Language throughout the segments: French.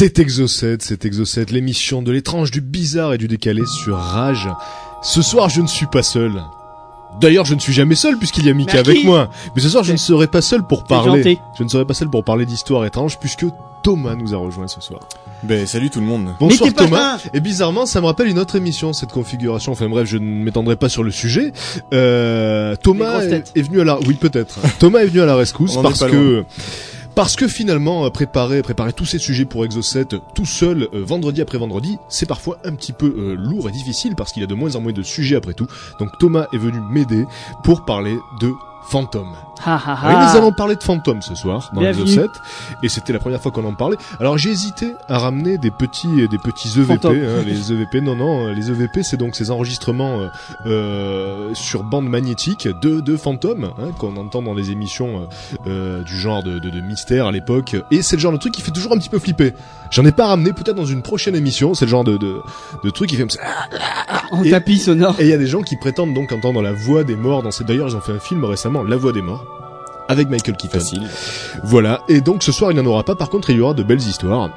C'est Exocet, c'est Exocet, l'émission de l'étrange, du bizarre et du décalé sur Rage. Ce soir, je ne suis pas seul. D'ailleurs, je ne suis jamais seul puisqu'il y a Mika Merci. avec moi. Mais ce soir, je ne serai pas seul pour parler. Je ne serai pas seul pour parler d'histoires étranges puisque Thomas nous a rejoint ce soir. Ben salut tout le monde. Bonsoir Thomas. Et bizarrement, ça me rappelle une autre émission, cette configuration. Enfin bref, je ne m'étendrai pas sur le sujet. Euh, Thomas est, venu à la, oui peut-être. Thomas est venu à la rescousse parce que. Parce que finalement, euh, préparer, préparer tous ces sujets pour Exocet tout seul, euh, vendredi après vendredi, c'est parfois un petit peu euh, lourd et difficile parce qu'il y a de moins en moins de sujets après tout. Donc Thomas est venu m'aider pour parler de fantômes. Oui, nous allons parler de fantômes ce soir dans Bienvenue. Exocet et c'était la première fois qu'on en parlait. Alors j'ai hésité à ramener des petits des petits EVP, hein, les EVP. Non non, euh, les EVP c'est donc ces enregistrements euh, euh, sur bande magnétique de de fantômes hein, qu'on entend dans les émissions euh, euh, du genre de, de, de mystère à l'époque. Et c'est le genre de truc qui fait toujours un petit peu flipper. J'en ai pas ramené, peut-être dans une prochaine émission. C'est le genre de de, de truc qui fait. En Et- tapis sonore. Et il y a des gens qui prétendent donc entendre la voix des morts dans ces. D'ailleurs, ils ont fait un film récemment, La Voix des morts, avec Michael Keaton. Facile. Voilà. Et donc ce soir, il n'y en aura pas. Par contre, il y aura de belles histoires.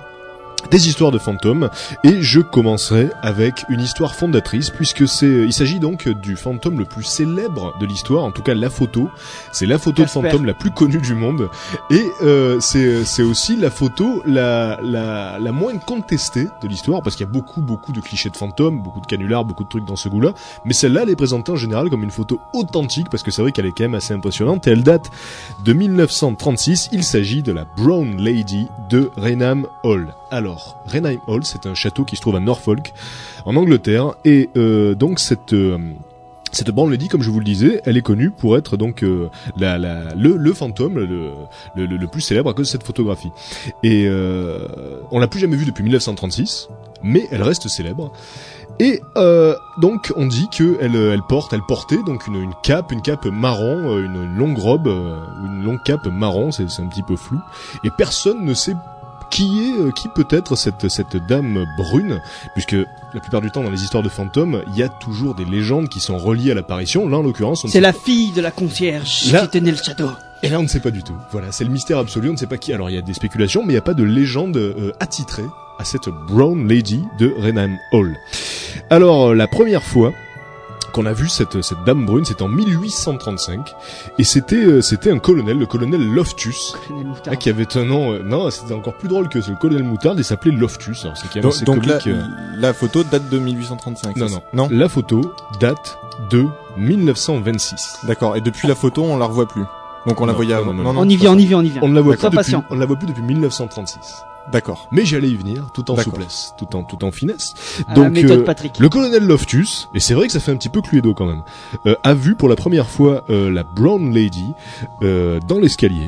Des histoires de fantômes et je commencerai avec une histoire fondatrice puisque c'est il s'agit donc du fantôme le plus célèbre de l'histoire en tout cas la photo c'est la photo de fantôme la plus connue du monde et euh, c'est c'est aussi la photo la la la moins contestée de l'histoire parce qu'il y a beaucoup beaucoup de clichés de fantômes beaucoup de canulars beaucoup de trucs dans ce goût-là mais celle-là elle est présentée en général comme une photo authentique parce que c'est vrai qu'elle est quand même assez impressionnante et elle date de 1936. Il s'agit de la Brown Lady de Raynham Hall. Alors, Raynham Hall, c'est un château qui se trouve à Norfolk, en Angleterre, et euh, donc cette euh, cette Lady, comme je vous le disais, elle est connue pour être donc euh, le, fantôme le, plus célèbre à cause de cette photographie. Et euh, on l'a plus jamais vue depuis 1936, mais elle reste célèbre. Et euh, donc on dit que elle, elle porte, elle portait donc une, une cape, une cape marron, une, longue robe, une longue cape marron, c'est un petit peu flou. Et personne ne sait qui est, euh, qui peut être cette cette dame brune, puisque la plupart du temps dans les histoires de fantômes, il y a toujours des légendes qui sont reliées à l'apparition. Là en l'occurrence, on ne C'est la fille de la concierge Là- qui tenait le château. et là, on ne sait pas du tout. Voilà, c'est le mystère absolu. On ne sait pas qui. Alors, il y a des spéculations, mais il n'y a pas de légende euh, attitrée à cette Brown Lady de Renham Hall. Alors, la première fois qu'on a vu cette, cette dame brune, c'était en 1835, et c'était euh, c'était un colonel, le colonel Loftus, Colonel hein, qui avait un nom. euh, non, c'était encore plus drôle que ce. Le colonel Moutarde, il s'appelait Loftus. Alors, c'est quand même Donc, assez donc la, comique. euh. la photo date de 1835. Non, non. Non? La photo date de 1926. D'accord. Et depuis la photo, on la revoit plus. Donc on la voyait non, avant. non, non. On y vient, on y vient, on y vient. On ne la voit plus depuis. On ne la voit plus depuis 1936. D'accord. Mais j'allais y venir, tout en souplesse, tout en tout en finesse. À la Donc méthode euh, Patrick. le colonel Loftus, et c'est vrai que ça fait un petit peu Cluedo quand même, euh, a vu pour la première fois euh, la Brown Lady euh, dans l'escalier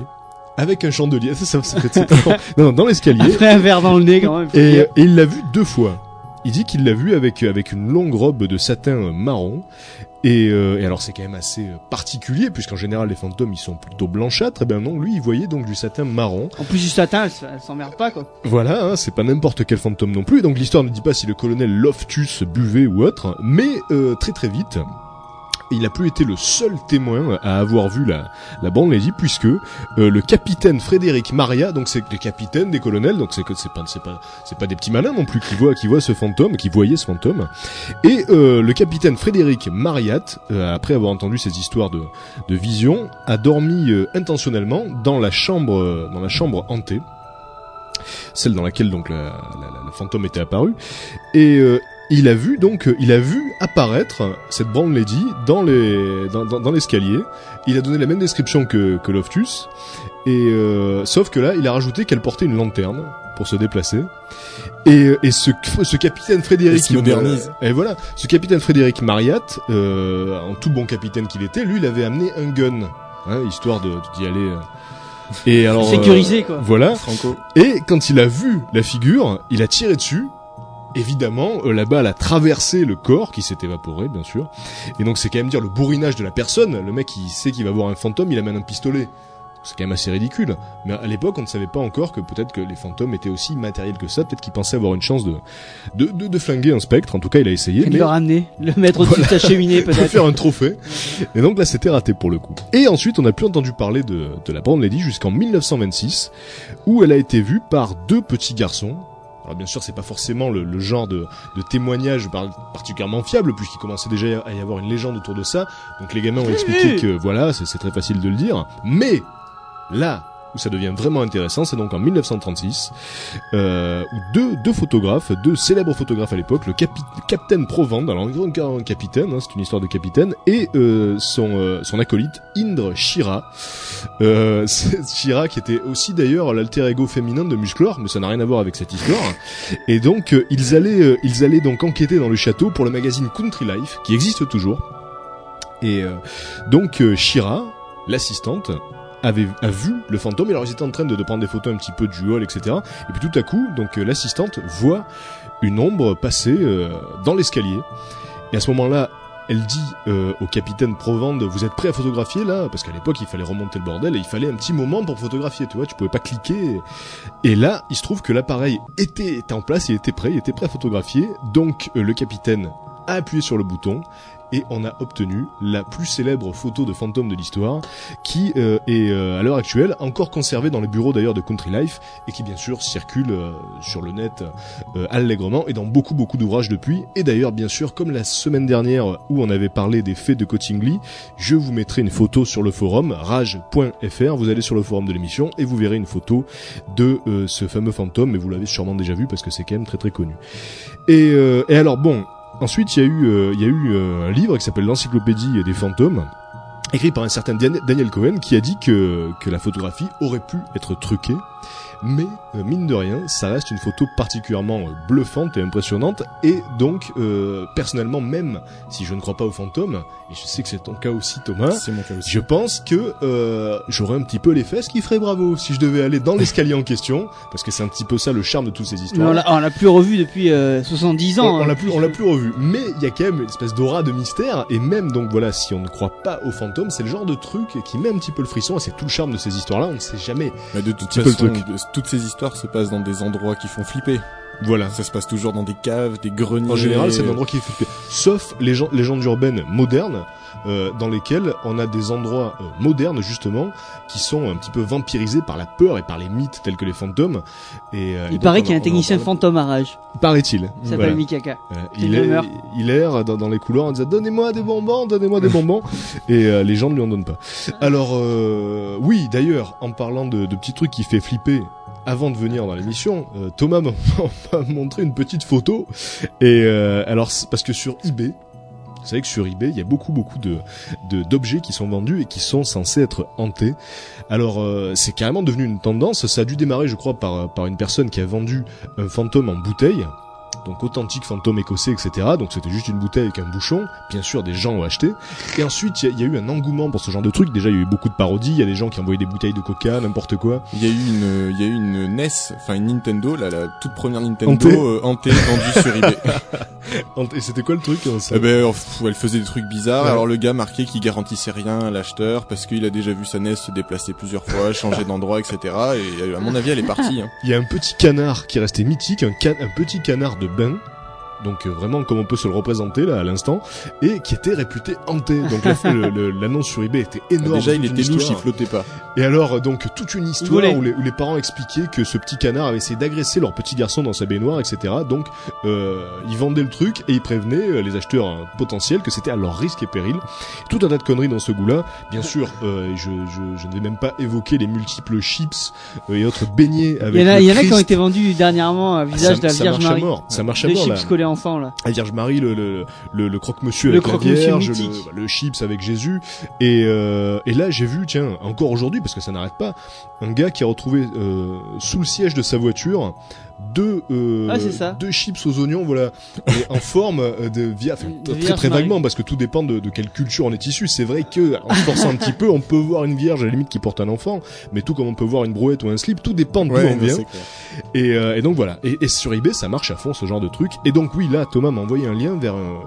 avec un chandelier. Ça, ça, ça fait- c'est- non, non, dans l'escalier. Après un verre dans le nez quand même. Et, et il l'a vu deux fois. Il dit qu'il l'a vu avec avec une longue robe de satin marron. Et, euh, et alors c'est quand même assez particulier puisqu'en général les fantômes ils sont plutôt blanchâtres. Et ben non, lui il voyait donc du satin marron. En plus du satin, elle, elle s'emmerde pas quoi. Voilà, hein, c'est pas n'importe quel fantôme non plus. Donc l'histoire ne dit pas si le colonel Loftus buvait ou autre, mais euh, très très vite, il n'a plus été le seul témoin à avoir vu la la bande lady puisque euh, le capitaine Frédéric Maria, donc c'est le capitaine des colonels, donc c'est que c'est pas c'est pas c'est pas des petits malins non plus qui voient qui voient ce fantôme, qui voyaient ce fantôme. Et euh, le capitaine Frédéric Mariat, euh, après avoir entendu ces histoires de de vision, a dormi euh, intentionnellement dans la chambre euh, dans la chambre hantée celle dans laquelle donc la, la, la- la fantôme était apparue, et euh, il a vu donc euh, il a vu apparaître cette Brown Lady dans les dans, dans, dans l'escalier. Il a donné la même description que que Loftus, et euh, sauf que là il a rajouté qu'elle portait une lanterne pour se déplacer. Et, euh, et ce, ce capitaine Frédéric Il se modernise. euh, et voilà, ce capitaine Frédéric Mariat, euh, en tout bon capitaine qu'il était, lui il avait amené un gun, hein, histoire de d'y aller. euh. Et alors euh, Sécurisé quoi. voilà. Franco. Et quand il a vu la figure, il a tiré dessus. Évidemment, euh, la balle a traversé le corps qui s'est évaporé, bien sûr. Et donc c'est quand même dire le bourrinage de la personne. Le mec, il sait qu'il va voir un fantôme, il amène un pistolet. C'est quand même assez ridicule. Mais à l'époque, on ne savait pas encore que peut-être que les fantômes étaient aussi matériels que ça. Peut-être qu'il pensait avoir une chance de, de, de, de flinguer un spectre. En tout cas, il a essayé. De mais- le ramener, le mettre au-dessus de sa cheminée peut-être. faire un trophée. Et donc là, c'était raté pour le coup. Et ensuite, on n'a plus entendu parler de, de la Brown Lady jusqu'en 1926, où elle a été vue par deux petits garçons. Alors bien sûr, c'est pas forcément le, le genre de, de témoignage par- particulièrement fiable, puisqu'il commençait déjà à y avoir une légende autour de ça. Donc les gamins ont expliqué que voilà, c'est très facile de le dire. Mais là où ça devient vraiment intéressant, c'est donc en 1936, euh, où deux, deux photographes, deux célèbres photographes à l'époque, le capi- capitaine Provand, alors un capitaine, hein, c'est une histoire de capitaine, et euh, son, euh, son acolyte Indre Shira. Euh, Shira qui était aussi d'ailleurs l'alter ego féminin de Musclor, mais ça n'a rien à voir avec cette histoire. Et donc euh, ils allaient, euh, ils allaient donc enquêter dans le château pour le magazine Country Life, qui existe toujours. Et euh, donc Shira, l'assistante, avait a vu le fantôme. Et alors ils étaient en train de, de prendre des photos un petit peu du hall, etc. Et puis tout à coup, donc euh, l'assistante voit une ombre passer euh, dans l'escalier. Et à ce moment-là, elle dit euh, au capitaine Provande, vous êtes prêt à photographier là? Parce qu'à l'époque, il fallait remonter le bordel et il fallait un petit moment pour photographier, tu vois, tu pouvais pas cliquer. Et là, il se trouve que l'appareil était, était en place, il était prêt, il était prêt à photographier. Donc le capitaine a appuyé sur le bouton et on a obtenu la plus célèbre photo de fantôme de l'histoire qui euh, est euh, à l'heure actuelle encore conservée dans les bureaux d'ailleurs de Country Life et qui bien sûr circule euh, sur le net euh, allègrement et dans beaucoup beaucoup d'ouvrages depuis. Et d'ailleurs bien sûr comme la semaine dernière où on avait parlé des faits de Cottingley je vous mettrai une photo sur le forum rage.fr vous allez sur le forum de l'émission et vous verrez une photo de euh, ce fameux fantôme mais vous l'avez sûrement déjà vu parce que c'est quand même très très connu. Et, euh, et alors bon Ensuite, il y a eu, euh, euh, un livre qui s'appelle l'Encyclopédie des fantômes, écrit par un certain Dan- Daniel Cohen, qui a dit que la photographie aurait pu être truquée, mais euh, mine de rien, ça reste une photo particulièrement euh, bluffante et impressionnante, et donc, euh, personnellement, même si je ne crois pas aux fantômes, et je sais que c'est ton cas aussi, Thomas, C'est mon cas aussi. je pense que euh, j'aurais un petit peu les fesses qui feraient bravo si je devais aller dans l'escalier en question, parce que c'est un petit peu ça le charme de toutes ces Mais histoires. on l'a on l'a plus revu depuis euh, 70 ans. On, on hein. l'a plus, on l'a plus revu. Mais il y a quand même une espèce d'aura de mystère. Et même, donc voilà, si on ne croit pas aux fantômes, c'est le genre de truc qui met un petit peu le frisson. Et c'est tout le charme de ces histoires-là. On ne sait jamais. Mais de toute le façon, truc. de- toutes ces histoires se passent dans des endroits qui font flipper. Voilà. Ça se passe toujours dans des caves, des greniers. En général, c'est un endroit qui est flippé. Sauf les gens- légendes urbaines modernes, euh, dans lesquelles on a des endroits euh, modernes, justement, qui sont un petit peu vampirisés par la peur et par les mythes tels que les fantômes. Et, euh, Il paraît on qu'il y a un technicien fantôme à rage. Paraît-il. Il s'appelle Voilà. Mikaka. Euh, Il est, il erre dans, dans les couloirs en disant donnez-moi des bonbons, donnez-moi des bonbons et euh, les gens ne lui en donnent pas. Alors euh, oui, d'ailleurs, en parlant de, de petits trucs qui fait flipper. Avant de venir dans l'émission, euh, Thomas m'a montré une petite photo et euh, alors parce que sur eBay, vous savez que sur eBay, il y a beaucoup beaucoup de de- d'objets qui sont vendus et qui sont censés être hantés. Alors euh, c'est carrément devenu une tendance. Ça a dû démarrer, je crois, par par une personne qui a vendu un fantôme en bouteille donc authentique fantôme écossais, etc. Donc c'était juste une bouteille avec un bouchon. Bien sûr, des gens ont acheté. Et ensuite, il y, a- il y a eu un engouement pour ce genre de truc. Déjà, il y a eu beaucoup de parodies. Il y a des gens qui envoyaient des bouteilles de coca, n'importe quoi. Il y a eu une, il y a eu une NES, enfin une Nintendo, là, la toute première Nintendo Hantée. euh, vendue sur eBay. Et c'était quoi le truc hein, ça? Eh ben, oh, elle faisait des trucs bizarres. Ouais. Alors le gars marquait qu'il garantissait rien à l'acheteur parce qu'il a déjà vu sa NES se déplacer plusieurs fois, changer d'endroit, etc. Et euh, à mon avis, elle est partie. Hein. Il y a un petit canard qui est resté mythique, un, ca- un petit canard de bain. Donc euh, vraiment comme on peut se le représenter là à l'instant et qui était réputé hanté. Donc l'annonce sur eBay était énorme. déjà, il était louche, il flottait pas. Et alors, euh, donc, toute une histoire où les, où les parents expliquaient que ce petit canard avait essayé d'agresser leur petit garçon dans sa baignoire, etc. Donc, euh, ils vendaient le truc et ils prévenaient euh, les acheteurs euh, potentiels que c'était à leur risque et péril. Tout un tas de conneries dans ce goût-là. Bien sûr, euh, je, je, je ne vais même pas évoquer les multiples chips et autres beignets avec Il y en a, le il y en a qui ont été vendus dernièrement à visage ça- de la ça Vierge marche à mort, ça marche à Les mort, là. collés enfants là. La Vierge Marie, le, le, le, le croque-monsieur Le avec la croque-monsieur Vierge, le chips avec Jésus. Et, euh, et là, j'ai vu, tiens, encore aujourd'hui, parce que ça n'arrête pas, un gars qui a retrouvé euh, sous le siège de sa voiture deux euh, Ah, c'est ça. deux chips aux oignons, voilà, et en forme euh, de via, enfin, De très très vaguement parce que tout dépend de, de quelle culture on est issu. C'est vrai que en se forçant un petit peu, on peut voir une vierge à la limite qui porte un enfant, mais tout comme on peut voir une brouette ou un slip, tout dépend d'où Ouais, on vient. Et, euh, et donc voilà. Et, et sur eBay, ça marche à fond ce genre de truc. Et donc oui, là, Thomas m'a envoyé un lien vers un-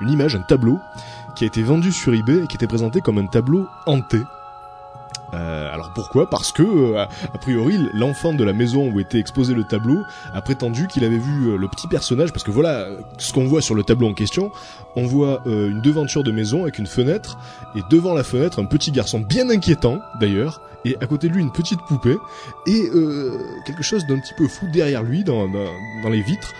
une, une image, un tableau qui a été vendu sur eBay et qui était présenté comme un tableau hanté. Euh, alors pourquoi? Parce que euh, a, priori l'enfant de la maison où était exposé le tableau a prétendu qu'il avait vu euh, le petit personnage parce que voilà euh, ce qu'on voit sur le tableau en question on voit une devanture de maison avec une fenêtre et devant la fenêtre un petit garçon bien inquiétant d'ailleurs et à côté de lui une petite poupée et euh, quelque chose d'un petit peu fou derrière lui dans, dans, dans les vitres.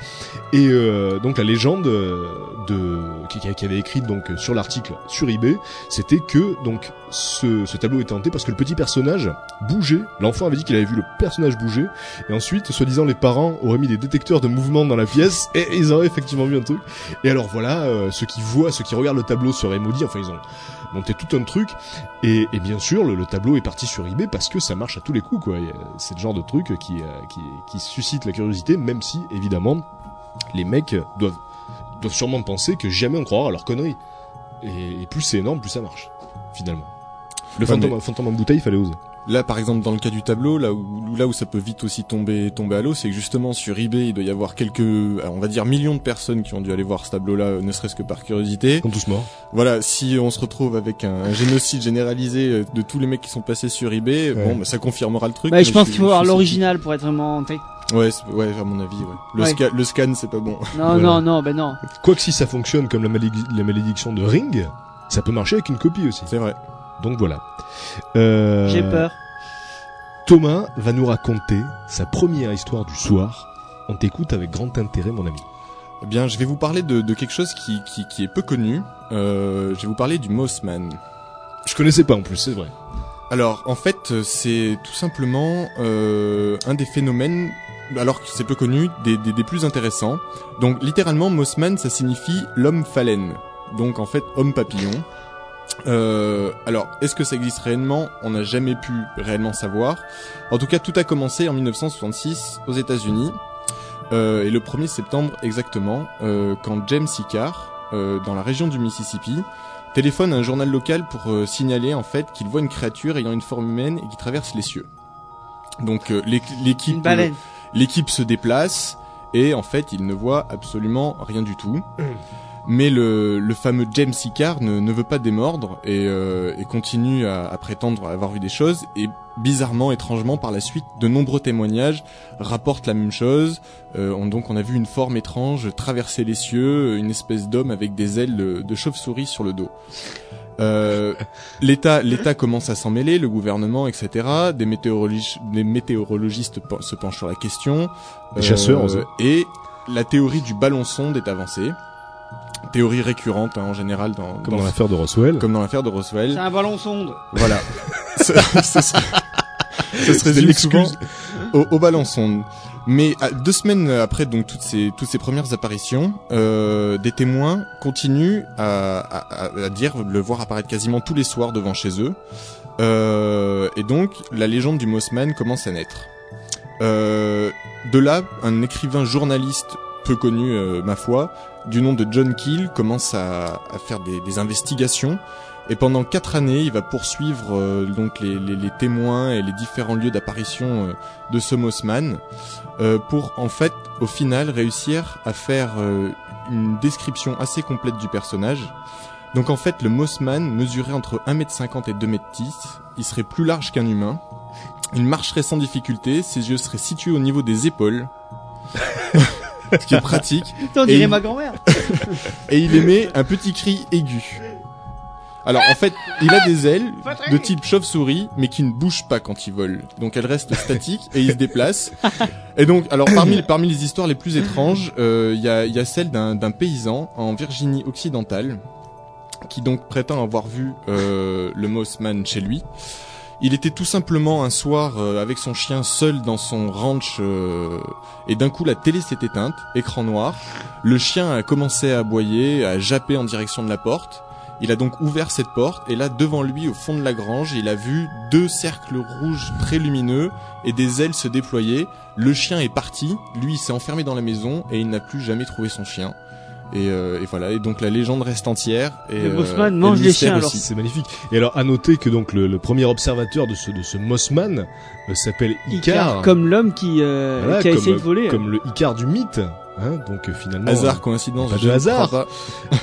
Et euh, donc la légende euh, de qui, qui avait écrit donc sur l'article sur eBay c'était que donc ce, ce tableau était hanté parce que le petit personnage bougeait. L'enfant avait dit qu'il avait vu le personnage bouger. Et ensuite soi-disant les parents auraient mis des détecteurs de mouvement dans la pièce et ils auraient effectivement vu un truc. Et alors voilà euh, ceux qui voient ceux qui regardent le tableau seraient maudits. Enfin ils ont monté tout un truc. Et, et bien sûr le, le tableau est parti sur eBay parce que ça marche à tous les coups quoi. Euh, c'est le genre de truc qui, euh, qui qui suscite la curiosité même si évidemment les mecs doivent doivent sûrement penser que jamais on croira à leurs conneries et, et plus c'est énorme plus ça marche finalement. Le Ouais, fantôme, mais- fantôme en bouteille il fallait oser Là, par exemple, dans le cas du tableau, là où, là où ça peut vite aussi tomber, tomber à l'eau, c'est que justement sur eBay, il doit y avoir quelques, alors, on va dire millions de personnes qui ont dû aller voir ce tableau-là, euh, ne serait-ce que par curiosité. Ils sont tous morts Voilà, si on se retrouve avec un, un génocide généralisé euh, de tous les mecs qui sont passés sur eBay, Ouais. bon, bah, ça confirmera le truc. Bah, je pense qu'il faut suis l'original pour être vraiment hanté. Ouais, c'est- ouais, à mon avis, ouais. Le, Ouais. sca- le scan, c'est pas bon. Non, Voilà. non, non, ben non. Quoique si ça fonctionne comme la, la malédiction de Ring, ça peut marcher avec une copie aussi. C'est vrai. Donc voilà. Euh, J'ai peur. Thomas va nous raconter sa première histoire du soir. On t'écoute avec grand intérêt, mon ami. Eh bien, je vais vous parler de, de quelque chose qui, qui, qui est peu connu. Euh, je vais vous parler du Mossman. Je connaissais pas en plus, c'est vrai. Alors, en fait, c'est tout simplement euh, un des phénomènes, alors que c'est peu connu, des, des, des plus intéressants. Donc, littéralement, Mossman, ça signifie l'homme phalène. Donc, en fait, homme papillon. Euh, alors, est-ce que ça existe réellement? On n'a jamais pu réellement savoir. En tout cas, tout a commencé en 1966 aux États-Unis. Euh, et le 1er septembre exactement, euh, quand James Icar, euh, dans la région du Mississippi, téléphone à un journal local pour euh, signaler en fait qu'il voit une créature ayant une forme humaine et qui traverse les cieux. Donc euh, l'é- l'équipe l'équipe se déplace et en fait il ne voit absolument rien du tout. Mais le, le fameux James Icar ne, ne veut pas démordre et, euh, et continue à, à prétendre avoir vu des choses et bizarrement, étrangement, par la suite, de nombreux témoignages rapportent la même chose. Euh, on, donc on a vu une forme étrange traverser les cieux, une espèce d'homme avec des ailes de, de chauve-souris sur le dos. Euh, L'État, l'État commence à s'en mêler, le gouvernement, etc. Des, météorologistes, des météorologistes pen- se penchent sur la question. Euh, Des chasseurs aussi. Et la théorie du ballon sonde est avancée. Théorie récurrente hein, en général dans, Comme dans- dans l'affaire de Roswell. comme dans l'affaire de C'est Roswell. un ballon sonde. Voilà. ça, ça, ça- ça se C'était résume souvent l'excuse. au, au ballon sonde. Mais à- deux semaines après donc toutes ces toutes ces premières apparitions, euh, des témoins continuent à, à, à- à dire le voir apparaître quasiment tous les soirs devant chez eux. Euh, et donc la légende du Mossman commence à naître. Euh, de là, un écrivain journaliste peu connu, euh, ma foi, du nom de John Keel, commence à, à faire des, des investigations. Et pendant quatre années, il va poursuivre euh, donc les, les- les témoins et les différents lieux d'apparition euh, de ce Mossman euh, pour en fait, au final, réussir à faire euh, une description assez complète du personnage. Donc en fait, le Mossman mesurait entre 1m50 et 2m10. Il serait plus large qu'un humain. Il marcherait sans difficulté. Ses yeux seraient situés au niveau des épaules. Ce qui est pratique. On dirait ma grand-mère. Et il émet un petit cri aigu. Alors en fait, il a des ailes de type chauve-souris, mais qui ne bougent pas quand il vole. Donc elles restent statiques et il se déplace. Et donc, alors parmi parmi les histoires les plus étranges, euh, il y a y a celle d'un d'un paysan en Virginie occidentale qui donc prétend avoir vu euh, le Mossman chez lui. Il était tout simplement un soir euh, avec son chien seul dans son ranch euh, et d'un coup la télé s'est éteinte, écran noir. Le chien a commencé à aboyer, à japper en direction de la porte. Il a donc ouvert cette porte et là devant lui au fond de la grange, il a vu deux cercles rouges très lumineux et des ailes se déployer. Le chien est parti, lui s'est enfermé dans la maison et il n'a plus jamais trouvé son chien. Et, euh, et voilà, et donc la légende reste entière. Et, Le euh, Mossman mange le les chiens, alors. aussi. C'est magnifique. Et alors, à noter que donc le, le premier observateur de ce de ce Mossman euh, s'appelle Icar, comme l'homme qui, euh, Voilà, qui a comme, essayé de voler. comme le Icar du mythe. Hein, donc euh, finalement, Hasard, coïncidence, pas de hasard.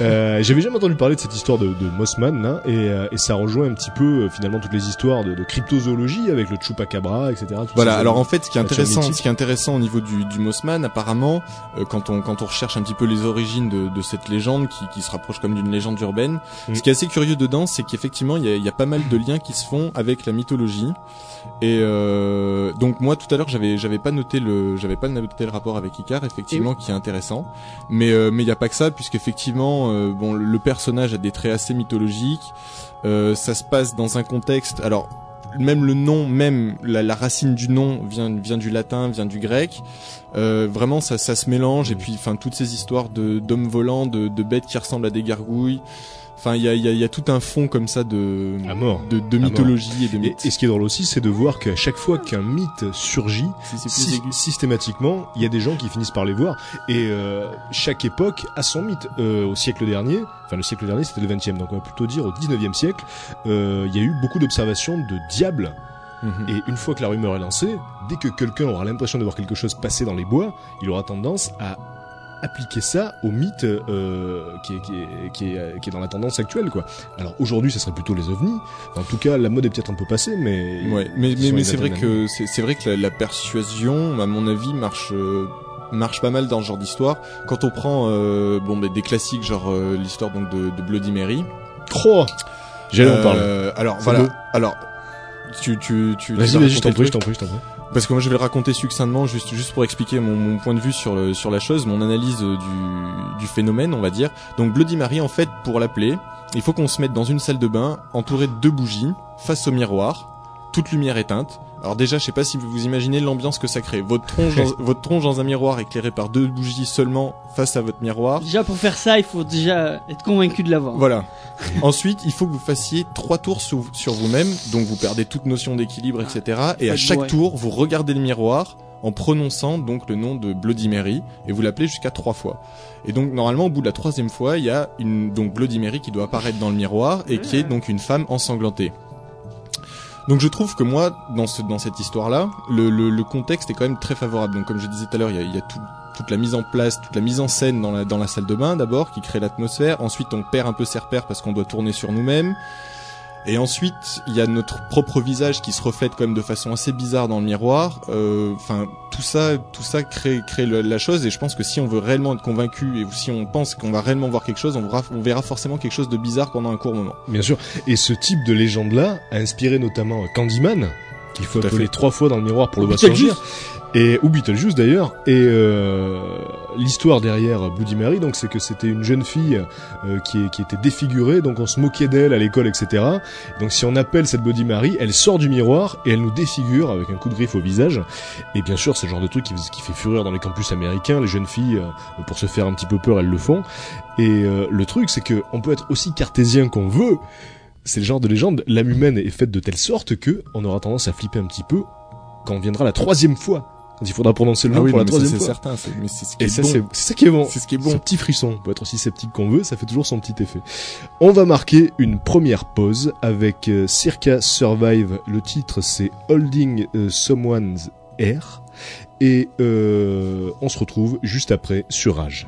Euh, J'avais jamais entendu parler de cette histoire de, de Mossman là, et, euh, et ça rejoint un petit peu euh, finalement toutes les histoires de, de cryptozoologie avec le chupacabra, etc. Voilà. Alors en fait, ce qui est intéressant, ce qui est intéressant au niveau du, du Mossman, apparemment, euh, quand on quand on recherche un petit peu les origines de, de cette légende qui, qui se rapproche comme d'une légende urbaine, Mm. ce qui est assez curieux dedans, c'est qu'effectivement, il y a, y a pas mal de liens qui se font avec la mythologie. Et euh, donc moi tout à l'heure j'avais j'avais pas noté le j'avais pas noté le rapport avec Icar effectivement qui intéressant. Mais euh, mais il y a pas que ça puisqu'effectivement euh, bon le personnage a des traits assez mythologiques. Euh, ça se passe dans un contexte alors même le nom même la, la racine du nom vient vient du latin vient du grec. Euh, vraiment ça ça se mélange. Et puis enfin toutes ces histoires de d'hommes volants de, de bêtes qui ressemblent à des gargouilles enfin il y a il y a, il y a tout un fond comme ça de À mort. de, de À mort. mythologie et de Et, mythes et ce qui est drôle aussi, c'est de voir qu'à chaque fois qu'un mythe surgit, Si systématiquement, il y a des gens qui finissent par les voir. Et euh, chaque époque a son mythe. Euh, au siècle dernier, enfin le siècle dernier, c'était le 20e, donc on va plutôt dire au 19e siècle, euh, il y a eu beaucoup d'observations de diables. Mhm. Et une fois que la rumeur est lancée, dès que quelqu'un aura l'impression de voir quelque chose passer dans les bois, il aura tendance à appliquer ça au mythe euh, qui, est, qui, est, qui, est, qui est dans la tendance actuelle quoi. Alors aujourd'hui ça serait plutôt les ovnis. En tout cas la mode est peut-être un peu passée mais Ouais, mais, mais, mais c'est vrai que c'est vrai que la, la persuasion, à mon avis, marche euh, marche pas mal dans ce genre d'histoire. Quand on prend euh, bon bah, des classiques genre euh, l'histoire donc de, de Bloody Mary. Oh J'allais en Euh, parler. Alors voilà. beau. Alors tu tu tu. Vas-y vas vas-y je t'en prie je t'en prie je t'en prie. Parce que moi je vais le raconter succinctement juste juste pour expliquer mon, mon point de vue sur sur la chose, mon analyse euh, du du phénomène, on va dire. Donc Bloody Mary en fait pour l'appeler, il faut qu'on se mette dans une salle de bain entourée de deux bougies face au miroir, toute lumière éteinte. Alors déjà, je sais pas si vous vous imaginez l'ambiance que ça crée. Votre tronche dans, votre tronche dans un miroir éclairé par deux bougies seulement face à votre miroir. Déjà, pour faire ça, il faut déjà être convaincu de l'avoir. Voilà. Ensuite, il faut que vous fassiez trois tours sur, sur vous-même, donc vous perdez toute notion d'équilibre, etc. Et à chaque tour, vous regardez le miroir en prononçant donc le nom de Bloody Mary et vous l'appelez jusqu'à trois fois. Et donc normalement, au bout de la troisième fois, il y a une donc Bloody Mary qui doit apparaître dans le miroir et qui est donc une femme ensanglantée. Donc je trouve que moi, dans, ce, dans cette histoire-là, le, le, contexte est quand même très favorable. Donc comme je disais tout à l'heure, il y a, toute la mise en place, toute la mise en scène dans la, dans la salle de bain d'abord, qui crée l'atmosphère. Ensuite, on perd un peu ses repères parce qu'on doit tourner sur nous-mêmes. Et ensuite, il y a notre propre visage qui se reflète quand même de façon assez bizarre dans le miroir. Euh, Enfin, tout ça, tout ça crée, crée le- la chose. Et je pense que si on veut réellement être convaincu et si on pense qu'on va réellement voir quelque chose, on verra, on verra forcément quelque chose de bizarre pendant un court moment. Bien sûr. Et ce type de légende-là a inspiré notamment Candyman, qu'il faut appeler trois fois dans le miroir pour le voir surgir. Et ou Beetlejuice d'ailleurs. Et euh, l'histoire derrière Bloody Mary, donc c'est que c'était une jeune fille euh, qui, qui était défigurée, donc on se moquait d'elle à l'école, etc. Donc si on appelle cette Bloody Mary, elle sort du miroir et elle nous défigure avec un coup de griffe au visage. Et bien sûr, c'est le genre de truc qui, fait fureur dans les campus américains. Les jeunes filles, euh, pour se faire un petit peu peur, elles le font. Et euh, le truc, c'est que on peut être aussi cartésien qu'on veut. C'est le genre de légende. L'âme humaine est faite de telle sorte que on aura tendance à flipper un petit peu quand viendra la troisième fois. Il faudra prononcer le nom pour la troisième c'est fois. certain. c'est- Mais c'est ce qui Et est ça, bon. c'est ça qui est bon. C'est ce qui est Son bon. petit frisson. On peut être aussi sceptique qu'on veut, ça fait toujours son petit effet. On va marquer une première pause avec euh, Circa Survive. Le titre c'est Holding euh, Someone's Air. Et euh, on se retrouve juste après sur Rage.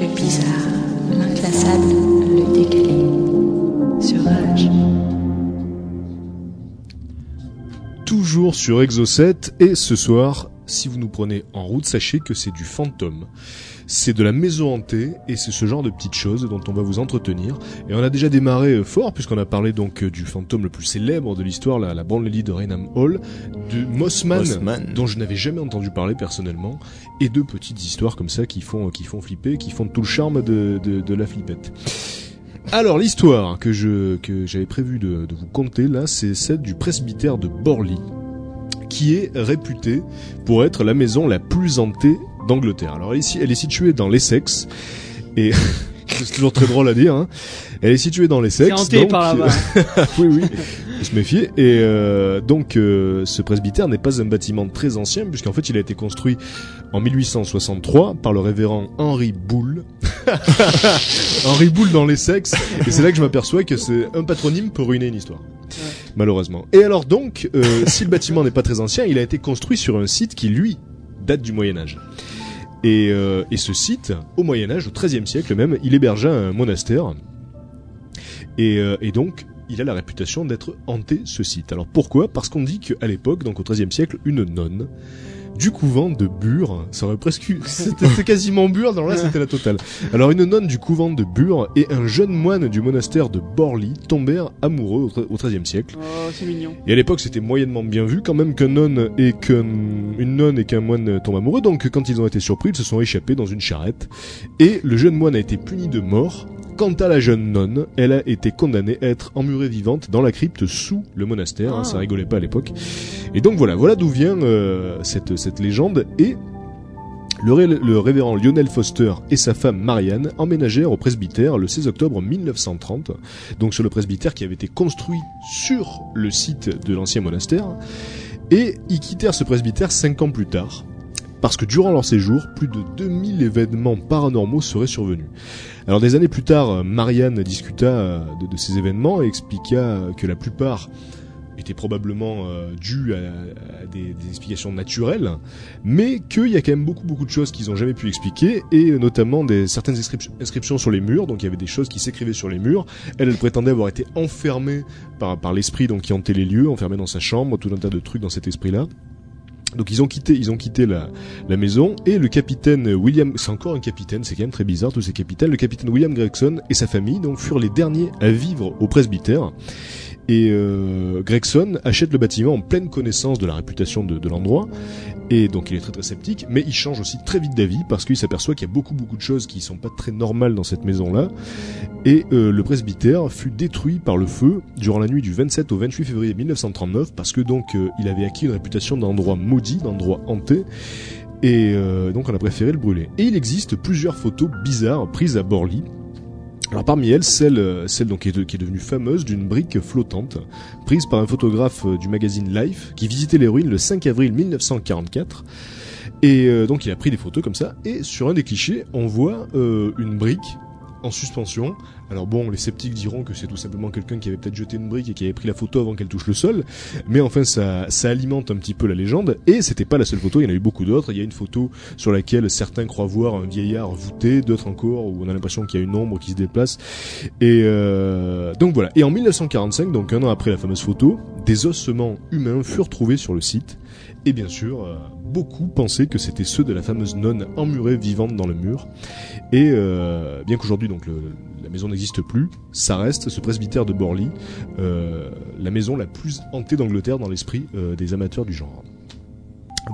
Le bizarre, l'inclassable, le décalé. Sur Rage. Toujours sur Exocet et ce soir, si vous nous prenez en route, sachez que c'est du fantôme. C'est de la maison hantée et c'est ce genre de petites choses dont on va vous entretenir. Et on a déjà démarré euh, fort puisqu'on a parlé donc euh, du fantôme le plus célèbre de l'histoire, la, la Lady de Raynham Hall, de Mossman, Mossman. dont je n'avais jamais entendu parler personnellement, et de petites histoires comme ça qui font qui font flipper, qui font tout le charme de, de, de la flippette. Alors l'histoire que je que j'avais prévu de, de vous conter là, c'est celle du presbytère de Borly, qui est réputé pour être la maison la plus hantée d'Angleterre. Alors elle est, si- elle est située dans l'Essex et c'est toujours très drôle à dire. Hein. Elle est située dans l'Essex. C'est hanté donc, par là-bas. oui, oui, se méfier. Et euh, donc, euh, ce presbytère n'est pas un bâtiment très ancien, puisqu'en fait, il a été construit en 1863 par le révérend Henry Boulle. Henry Boulle dans l'Essex. Et c'est là que je m'aperçois que c'est un patronyme peut ruiner une histoire. Malheureusement. Et alors donc, euh, si le bâtiment n'est pas très ancien, il a été construit sur un site qui, lui, date du Moyen Âge. Et, euh, et ce site, au Moyen Âge, au XIIIe siècle même, il hébergea un monastère. Et, euh, et donc, il a la réputation d'être hanté ce site. Alors pourquoi? Parce qu'on dit qu'à l'époque, donc au XIIIe siècle, une nonne du couvent de Bure, ça aurait presque, c'était quasiment Bure, alors là c'était la totale. Alors une nonne du couvent de Bure et un jeune moine du monastère de Borly tombèrent amoureux au XIIIe siècle. Oh, c'est mignon. Et à l'époque, c'était moyennement bien vu quand même qu'un nonne et qu'un une nonne et qu'un moine tombent amoureux. Donc, quand ils ont été surpris, ils se sont échappés dans une charrette. Et le jeune moine a été puni de mort. Quant à la jeune nonne, elle a été condamnée à être emmurée vivante dans la crypte sous le monastère. hein, Ah. ça rigolait pas à l'époque. Et donc voilà, voilà d'où vient euh, cette cette légende. Et le, ré- le révérend Lionel Foster et sa femme Marianne emménagèrent au presbytère le 16 octobre 1930, donc sur le presbytère qui avait été construit sur le site de l'ancien monastère, et ils quittèrent ce presbytère cinq ans plus tard, parce que durant leur séjour, plus de 2000 événements paranormaux seraient survenus. Alors des années plus tard, euh, Marianne discuta euh, de, ces événements et expliqua que la plupart étaient probablement euh, dus à, des, explications naturelles, mais qu'il y a quand même beaucoup beaucoup de choses qu'ils ont jamais pu expliquer, et notamment certaines inscriptions, sur les murs, donc il y avait des choses qui s'écrivaient sur les murs. Elle, prétendait avoir été enfermée par, par l'esprit donc qui hantait les lieux, enfermée dans sa chambre, tout un tas de trucs dans cet esprit-là. Donc ils ont quitté, ils ont quitté la, la maison et le capitaine William, c'est encore un capitaine, c'est quand même très bizarre tous ces capitaines. Le capitaine William Gregson et sa famille donc furent les derniers à vivre au presbytère. Et euh, Gregson achète le bâtiment en pleine connaissance de la réputation de, l'endroit, et donc il est très très sceptique, mais il change aussi très vite d'avis parce qu'il s'aperçoit qu'il y a beaucoup beaucoup de choses qui sont pas très normales dans cette maison-là, et euh, le presbytère fut détruit par le feu durant la nuit du 27 au 28 février 1939 parce que donc euh, il avait acquis une réputation d'endroit maudit, d'endroit hanté, et euh, donc on a préféré le brûler. Et il existe plusieurs photos bizarres prises à Borly. Alors parmi elles, celle, euh, celle donc qui est, devenue fameuse d'une brique flottante, prise par un photographe euh, du magazine Life, qui visitait les ruines le 5 avril 1944. Et euh, donc il a pris des photos comme ça, et sur un des clichés, on voit euh, une brique en suspension. Alors bon, les sceptiques diront que c'est tout simplement quelqu'un qui avait peut-être jeté une brique et qui avait pris la photo avant qu'elle touche le sol, mais enfin ça, ça alimente un petit peu la légende, et c'était pas la seule photo, il y en a eu beaucoup d'autres. Il y a une photo sur laquelle certains croient voir un vieillard voûté, d'autres encore où on a l'impression qu'il y a une ombre qui se déplace. Et euh, donc voilà. Et en 1945, donc un an après la fameuse photo, des ossements humains furent trouvés sur le site. Et bien sûr, euh, beaucoup pensaient que c'était ceux de la fameuse nonne emmurée vivante dans le mur. Et euh, bien qu'aujourd'hui donc le- la maison n'existe plus, ça reste ce presbytère de Borly, euh, la maison la plus hantée d'Angleterre dans l'esprit euh, des amateurs du genre.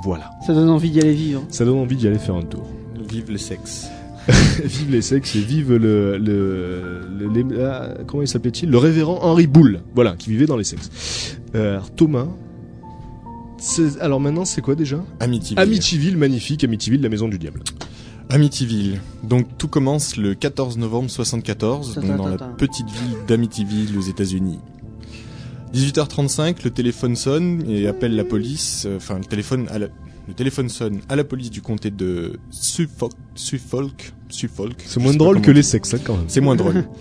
Voilà, Ça donne envie d'y aller vivre. ça donne envie d'y aller faire un tour. Vive le sexe. vive les sexes et vive le, le, le- les- ah, comment il s'appelait-il? Le révérend Henri Boulle, voilà, qui vivait dans les sexes. Euh, alors, Thomas. C'est- Alors maintenant, c'est quoi déjà? Amityville. Amityville, magnifique, Amityville, la maison du diable. Amityville. Donc tout commence le 14 novembre 74, donc dans la petite ville d'Amityville aux États-Unis. 18h35, le téléphone sonne et appelle la police. euh, Enfin, le téléphone à la- le téléphone sonne à la police du comté de Suffolk. Suffolk. Suffolk. C'est moins drôle que les sexes, hein, quand même. C'est moins drôle.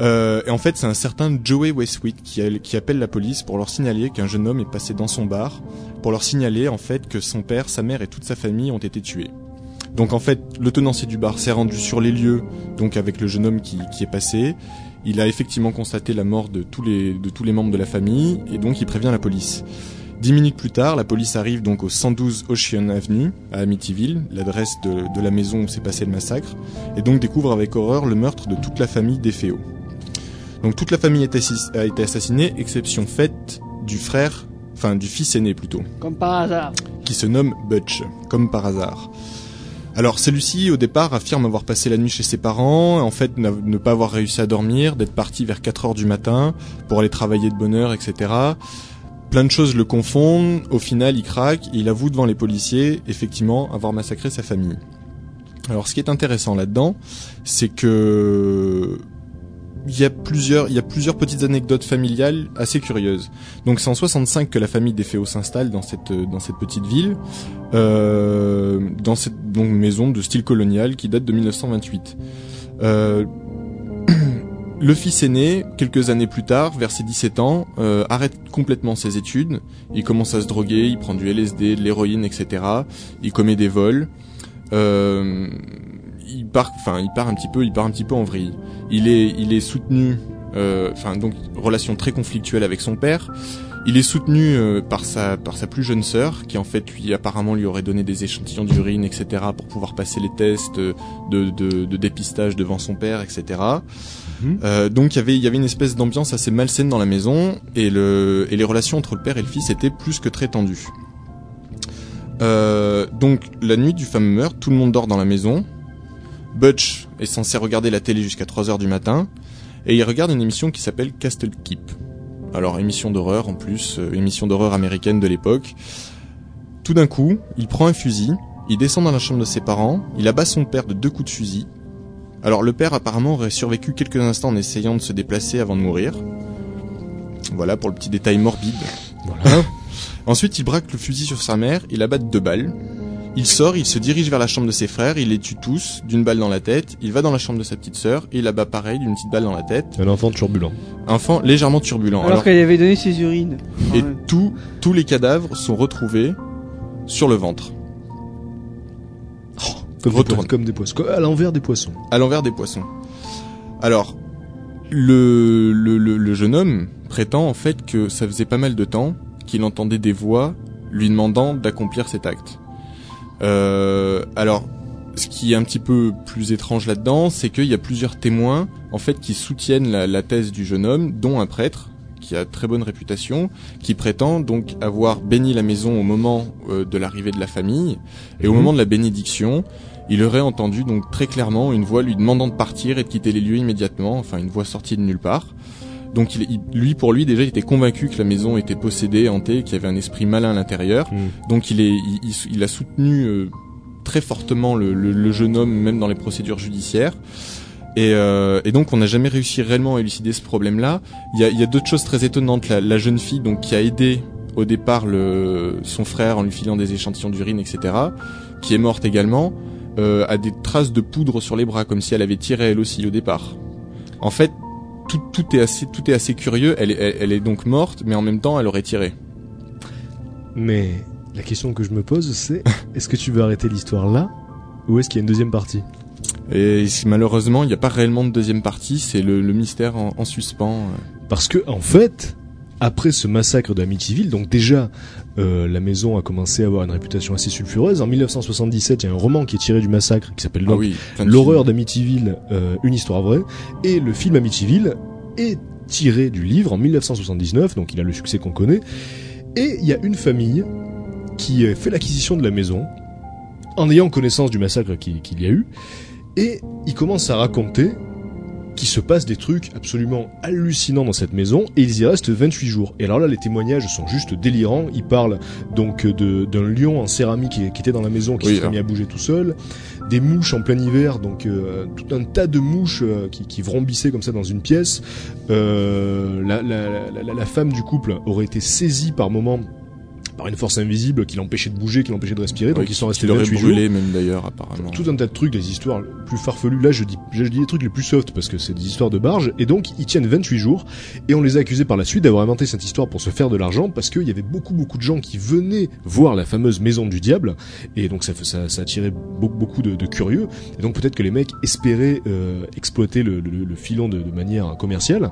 Euh, et en fait, c'est un certain Joey Westwick qui, qui appelle la police pour leur signaler qu'un jeune homme est passé dans son bar, pour leur signaler en fait que son père, sa mère et toute sa famille ont été tués. Donc en fait, le tenancier du bar s'est rendu sur les lieux, donc avec le jeune homme qui, qui est passé. Il a effectivement constaté la mort de tous les de tous les membres de la famille et donc il prévient la police. Dix minutes plus tard, la police arrive donc au 112 Ocean Avenue à Amityville, l'adresse de, de la maison où s'est passé le massacre, et donc découvre avec horreur le meurtre de toute la famille des Féaux. Donc toute la famille a été assassinée, exception faite du frère, enfin du fils aîné plutôt Comme par hasard. qui se nomme Butch, comme par hasard. Alors celui-ci au départ affirme avoir passé la nuit chez ses parents, en fait ne pas avoir réussi à dormir, d'être parti vers 4 heures du matin pour aller travailler de bonne heure, etc. plein de choses le confondent. Au final, il craque. Il avoue devant les policiers, effectivement, avoir massacré sa famille. Alors, ce qui est intéressant là-dedans, c'est que il y a plusieurs, il y a plusieurs petites anecdotes familiales assez curieuses. Donc c'est en 65 que la famille des Féaux s'installe dans cette dans cette petite ville, euh, dans cette donc maison de style colonial qui date de 1928. Euh, le fils aîné, quelques années plus tard, vers ses 17 ans, euh, arrête complètement ses études. Il commence à se droguer, il prend du LSD, de l'héroïne, etc. Il commet des vols. Euh, il part, enfin, il part un petit peu, il part un petit peu en vrille. Il est, il est soutenu, euh, enfin, donc relation très conflictuelle avec son père. Il est soutenu euh, par sa, par sa plus jeune sœur, qui en fait lui apparemment lui aurait donné des échantillons d'urine, etc., pour pouvoir passer les tests de, de, de dépistage devant son père, etc. Mhm. Euh, donc il y avait, il y avait une espèce d'ambiance assez malsaine dans la maison, et le, et les relations entre le père et le fils étaient plus que très tendues. Euh, donc la nuit du fameux meurtre, tout le monde dort dans la maison. Butch est censé regarder la télé jusqu'à 3 heures du matin et il regarde une émission qui s'appelle Castle Keep. Alors émission d'horreur en plus, euh, émission d'horreur américaine de l'époque. Tout d'un coup, il prend un fusil, il descend dans la chambre de ses parents, il abat son père de deux coups de fusil. Alors le père apparemment aurait survécu quelques instants en essayant de se déplacer avant de mourir. Voilà pour le petit détail morbide. Voilà. Ensuite, il braque le fusil sur sa mère, il abat de deux balles. Il sort, il se dirige vers la chambre de ses frères, il les tue tous d'une balle dans la tête. Il va dans la chambre de sa petite sœur et il abat pareil d'une petite balle dans la tête. Un enfant turbulent. Enfant légèrement turbulent. Alors, Alors- qu'elle avait donné ses urines. et Ouais. tous tous les cadavres sont retrouvés sur le ventre, Comme des, Retourne. poissons, comme des poissons. À l'envers des poissons. à l'envers des poissons. Alors, le, le, le, le jeune homme prétend en fait que ça faisait pas mal de temps qu'il entendait des voix lui demandant d'accomplir cet acte. Euh, alors, ce qui est un petit peu plus étrange là-dedans, c'est qu'il y a plusieurs témoins en fait qui soutiennent la, la thèse du jeune homme, dont un prêtre qui a très bonne réputation, qui prétend donc avoir béni la maison au moment euh, de l'arrivée de la famille et au Mhm. moment de la bénédiction, il aurait entendu donc très clairement une voix lui demandant de partir et de quitter les lieux immédiatement, enfin une voix sortie de nulle part. Donc il, il- lui pour lui déjà il était convaincu que la maison était possédée, hantée, qu'il y avait un esprit malin à l'intérieur. Mm. Donc il est il, il- il a soutenu euh, très fortement le, le- le jeune homme même dans les procédures judiciaires. Et, euh, et donc on n'a jamais réussi réellement à élucider ce problème-là. Il y a, il y a d'autres choses très étonnantes. La, la jeune fille donc qui a aidé au départ le, son frère en lui filant des échantillons d'urine, etc., qui est morte également, euh, a des traces de poudre sur les bras, comme si elle avait tiré elle aussi au départ. En fait, tout, tout est assez tout est assez curieux. Elle, est- elle, elle est donc morte, mais en même temps elle aurait tiré. Mais la question que je me pose, c'est est-ce que tu veux arrêter l'histoire là ou est-ce qu'il y a une deuxième partie? Et malheureusement, il n'y a pas réellement de deuxième partie, c'est le, le mystère en, en suspens. euh. Parce que en fait, après ce massacre d'Amityville, donc déjà euh, la maison a commencé à avoir une réputation assez sulfureuse. En 1977, il y a un roman qui est tiré du massacre qui s'appelle Ah oui, L'horreur d'Amityville, euh, une histoire vraie, et le film Amityville est tiré du livre en 1979, donc il a le succès qu'on connaît. Et il y a une famille qui euh, fait l'acquisition de la maison en ayant connaissance du massacre qui- qu'il y a eu, et il commence à raconter qu'il se passe des trucs absolument hallucinants dans cette maison, et ils y restent 28 jours. Et alors là, les témoignages sont juste délirants. Ils parlent donc d'un lion en céramique qui, qui était dans la maison, qui Oui, s'est mis à bouger tout seul, des mouches en plein hiver, donc euh, tout un tas de mouches euh, qui, qui vrombissaient comme ça dans une pièce. Euh, la, la, la, la- la femme du couple aurait été saisie par moment par une force invisible qui l'empêchait de bouger, qui l'empêchait de respirer, donc ils sont restés l'aurait 28 jours brûlé même d'ailleurs apparemment. tout un tas de trucs, des histoires plus farfelues. Là, je dis, je dis les trucs les plus soft parce que c'est des histoires de barge. Et donc, ils tiennent 28 jours. Et on les a accusés par la suite d'avoir inventé cette histoire pour se faire de l'argent parce qu'il y avait beaucoup, beaucoup de gens qui venaient voir la fameuse maison du diable. Et donc, ça, ça, ça attirait beaucoup, beaucoup de, de curieux. Et donc, peut-être que les mecs espéraient euh, exploiter le, le- le filon de, de manière commerciale.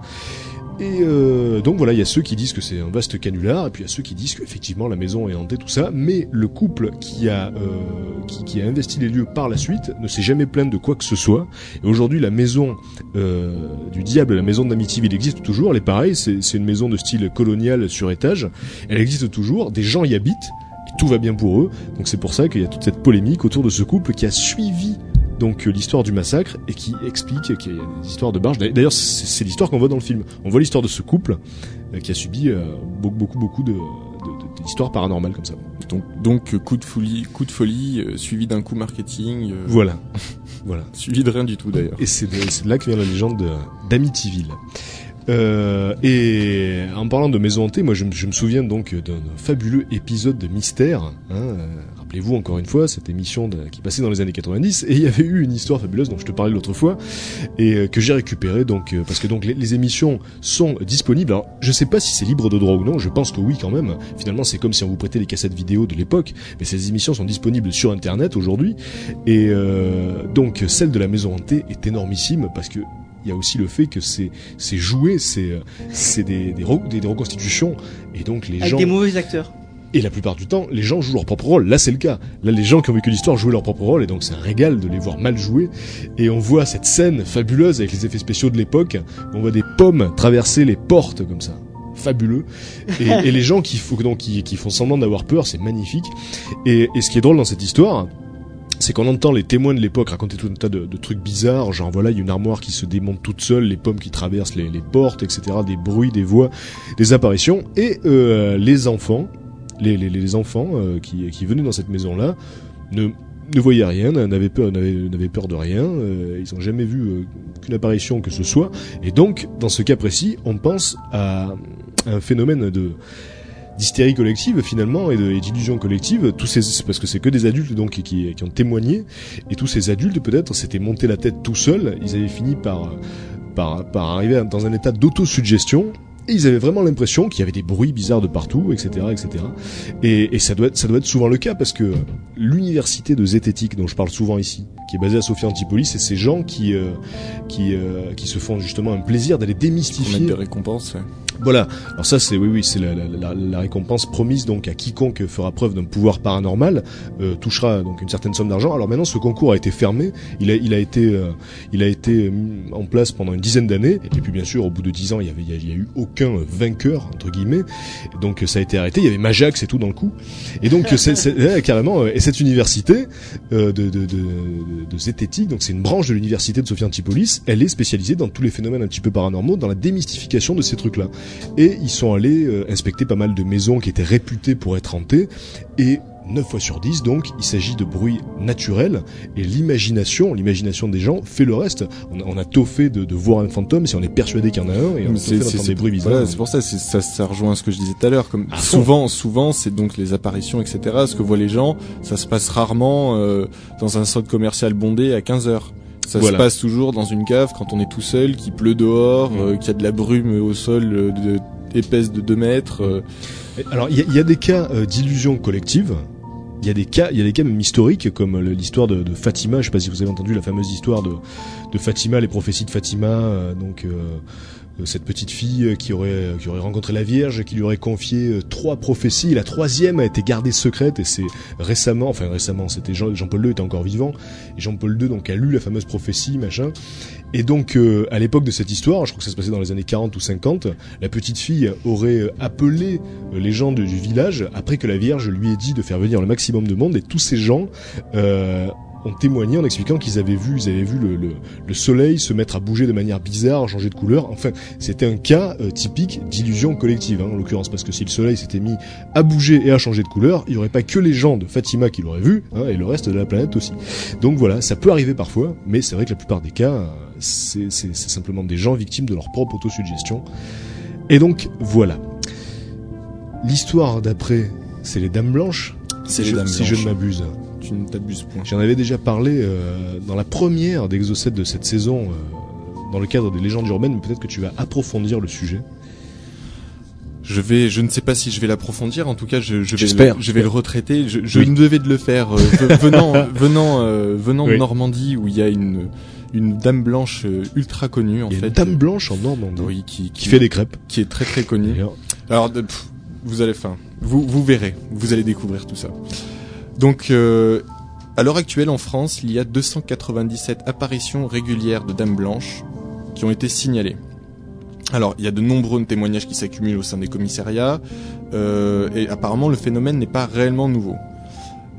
Et euh, donc voilà, il y a ceux qui disent que c'est un vaste canular, et puis il y a ceux qui disent qu'effectivement la maison est hantée, tout ça. Mais le couple qui a euh, qui, a investi les lieux par la suite ne s'est jamais plaint de quoi que ce soit. Et aujourd'hui, la maison euh, du diable, la maison d'Amityville existe toujours. Elle est pareille, c'est une maison de style colonial sur étage. Elle existe toujours. Des gens y habitent. Tout va bien pour eux. Donc c'est pour ça qu'il y a toute cette polémique autour de ce couple qui a suivi donc euh, l'histoire du massacre et qui explique qu'il y a des histoires de barges. D'ailleurs, c'est l'histoire qu'on voit dans le film. On voit l'histoire de ce couple euh, qui a subi euh, beaucoup, beaucoup, beaucoup de, d'histoires paranormales comme ça. Donc, donc coup de folie, coup de folie euh, suivi d'un coup marketing, euh, Voilà. voilà. suivi de rien du tout d'ailleurs. Et c'est de, c'est de là que vient la légende de- d'Amityville. Euh, et en parlant de maison hantée, moi je, me- je me souviens donc d'un fabuleux épisode de Mystère. Hein, Rappelez-vous encore une fois cette émission de- qui passait dans les années 90 et il y avait eu une histoire fabuleuse dont je te parlais l'autre fois et euh, que j'ai récupéré donc euh, parce que donc les, les émissions sont disponibles. Alors je sais pas si c'est libre de droit ou non, je pense que oui quand même. Finalement c'est comme si on vous prêtait les cassettes vidéo de l'époque, mais ces émissions sont disponibles sur internet aujourd'hui et euh, donc celle de la maison hantée est énormissime parce que il y a aussi le fait que c'est c'est joué, c'est c'est des des, re- des des reconstitutions et donc les Avec gens des mauvais acteurs. Et la plupart du temps les gens jouent leur propre rôle. Là c'est le cas. Là les gens qui ont vécu l'histoire jouent leur propre rôle et donc c'est un régal de les voir mal jouer et on voit cette scène fabuleuse avec les effets spéciaux de l'époque. On voit des pommes traverser les portes comme ça fabuleux et, et les gens qui, font- donc, qui, qui font semblant d'avoir peur c'est magnifique et, et ce qui est drôle dans cette histoire c'est qu'on entend les témoins de l'époque raconter tout un tas de, de trucs bizarres, genre voilà, il y a une armoire qui se démonte toute seule, les pommes qui traversent les, les portes, etc., des bruits, des voix, des apparitions, et euh, les enfants, les, enfants euh, qui, venaient dans cette maison-là, ne, voyaient rien, n'avaient peur, n'avaient, peur de rien, euh, ils ont jamais vu euh, qu'une apparition que ce soit, et donc, dans ce cas précis, on pense à un phénomène de d'hystérie collective finalement et d'illusion collective. Parce que c'est que des adultes donc qui ont témoigné. Et tous ces adultes peut-être s'étaient monté la tête tout seuls. Ils avaient fini par par, par arriver dans un état d'autosuggestion et ils avaient vraiment l'impression qu'il y avait des bruits bizarres de partout, etc., etc. Et, et ça doit être, ça doit être souvent le cas parce que l'université de zététique dont je parle souvent ici, qui est basée à Sophia Antipolis, c'est ces gens qui, euh, qui, euh, qui se font justement un plaisir d'aller mettre démystifier des récompenses. ouais. voilà. Alors ça, c'est oui, oui, c'est la, la, la, la récompense promise donc à quiconque fera preuve d'un pouvoir paranormal euh, touchera donc une certaine somme d'argent. Alors maintenant, ce concours a été fermé. Il a, il a été, euh, il a été mis en place pendant une dizaine d'années. Et puis bien sûr, au bout de dix ans, il y avait, il y a, il y a eu aucun vainqueur entre guillemets. Et donc ça a été arrêté. Il y avait Majax et tout dans le coup. Et donc c'est, carrément. Et cette université euh, de, de, de, de zététique, donc c'est une branche de l'université de Sophia Antipolis. Elle est spécialisée dans tous les phénomènes un petit peu paranormaux, dans la démystification de ces trucs-là et ils sont allés euh, inspecter pas mal de maisons qui étaient réputées pour être hantées et 9 fois sur 10 donc il s'agit de bruits naturels et l'imagination l'imagination des gens fait le reste on a, on a tôt fait de, de voir un fantôme si on est persuadé qu'il y en a un et on d'entendre des bruits bizarres voilà, c'est pour ça, c'est- ça, ça rejoint ce que je disais tout à l'heure. Comme fond. souvent, souvent, c'est donc les apparitions, etc. Ce que voient les gens, ça se passe rarement euh, dans un centre commercial bondé à 15 heures. Ça Voilà. se passe toujours dans une cave quand on est tout seul, qu'il pleut dehors, Mm. euh, qu'il y a de la brume au sol euh, de, épaisse de 2 mètres. euh. Alors il y y a des cas euh, d'illusion collective. Il y a des cas, il y a des cas même historiques comme l'histoire de, Fatima. Je sais pas si vous avez entendu la fameuse histoire de, Fatima, les prophéties de Fatima. euh, donc euh, euh, cette petite fille qui aurait rencontré la Vierge, qui lui aurait confié trois prophéties. La troisième a été gardée secrète et c'est récemment, enfin récemment, c'était Jean, Jean-Paul II était encore vivant. Et Jean-Paul II donc a lu la fameuse prophétie, machin. Et donc euh, à l'époque de cette histoire, je crois que ça se passait dans les années 40 ou 50, la petite fille aurait euh, appelé euh, les gens du village après que la Vierge lui ait dit de faire venir le maximum de monde et tous ces gens ont témoigné en expliquant qu'ils avaient vu, ils avaient vu le, le, le soleil se mettre à bouger de manière bizarre, changer de couleur. Enfin, c'était un cas typique d'illusion collective, hein, en l'occurrence, parce que si le soleil s'était mis à bouger et à changer de couleur, il n'y aurait pas que les gens de Fatima qui l'auraient vu, hein, et le reste de la planète aussi. Donc voilà, ça peut arriver parfois, mais c'est vrai que la plupart des cas, c'est simplement des gens victimes de leur propre autosuggestion. Et donc voilà. L'histoire d'après, c'est les Dames Blanches. C'est si les je- Dames Si je ne Blanches. m'abuse. Tu ne t'abuses point. J'en avais déjà parlé euh, dans la première d'Exocet de cette saison, euh, dans le cadre des légendes urbaines, mais peut-être que tu vas approfondir le sujet. Je vais, je ne sais pas si je vais l'approfondir. En tout cas, je, je vais, J'espère. le, je vais le retraiter. Je, je Oui. me devais de le faire. euh, ve- venant, venant, euh, venant de. Normandie, où il y a une, une dame blanche euh, ultra connue en Il y a fait. une Dame Blanche en Normandie Oui, qui, qui fait des crêpes. qui est très très connue. Alors, pff, vous allez, enfin, vous, vous verrez, vous allez découvrir tout ça. Donc, euh, à l'heure actuelle en France, il y a 297 apparitions régulières de dames blanches qui ont été signalées. Alors, il y a de nombreux témoignages qui s'accumulent au sein des commissariats, euh, et apparemment le phénomène n'est pas réellement nouveau.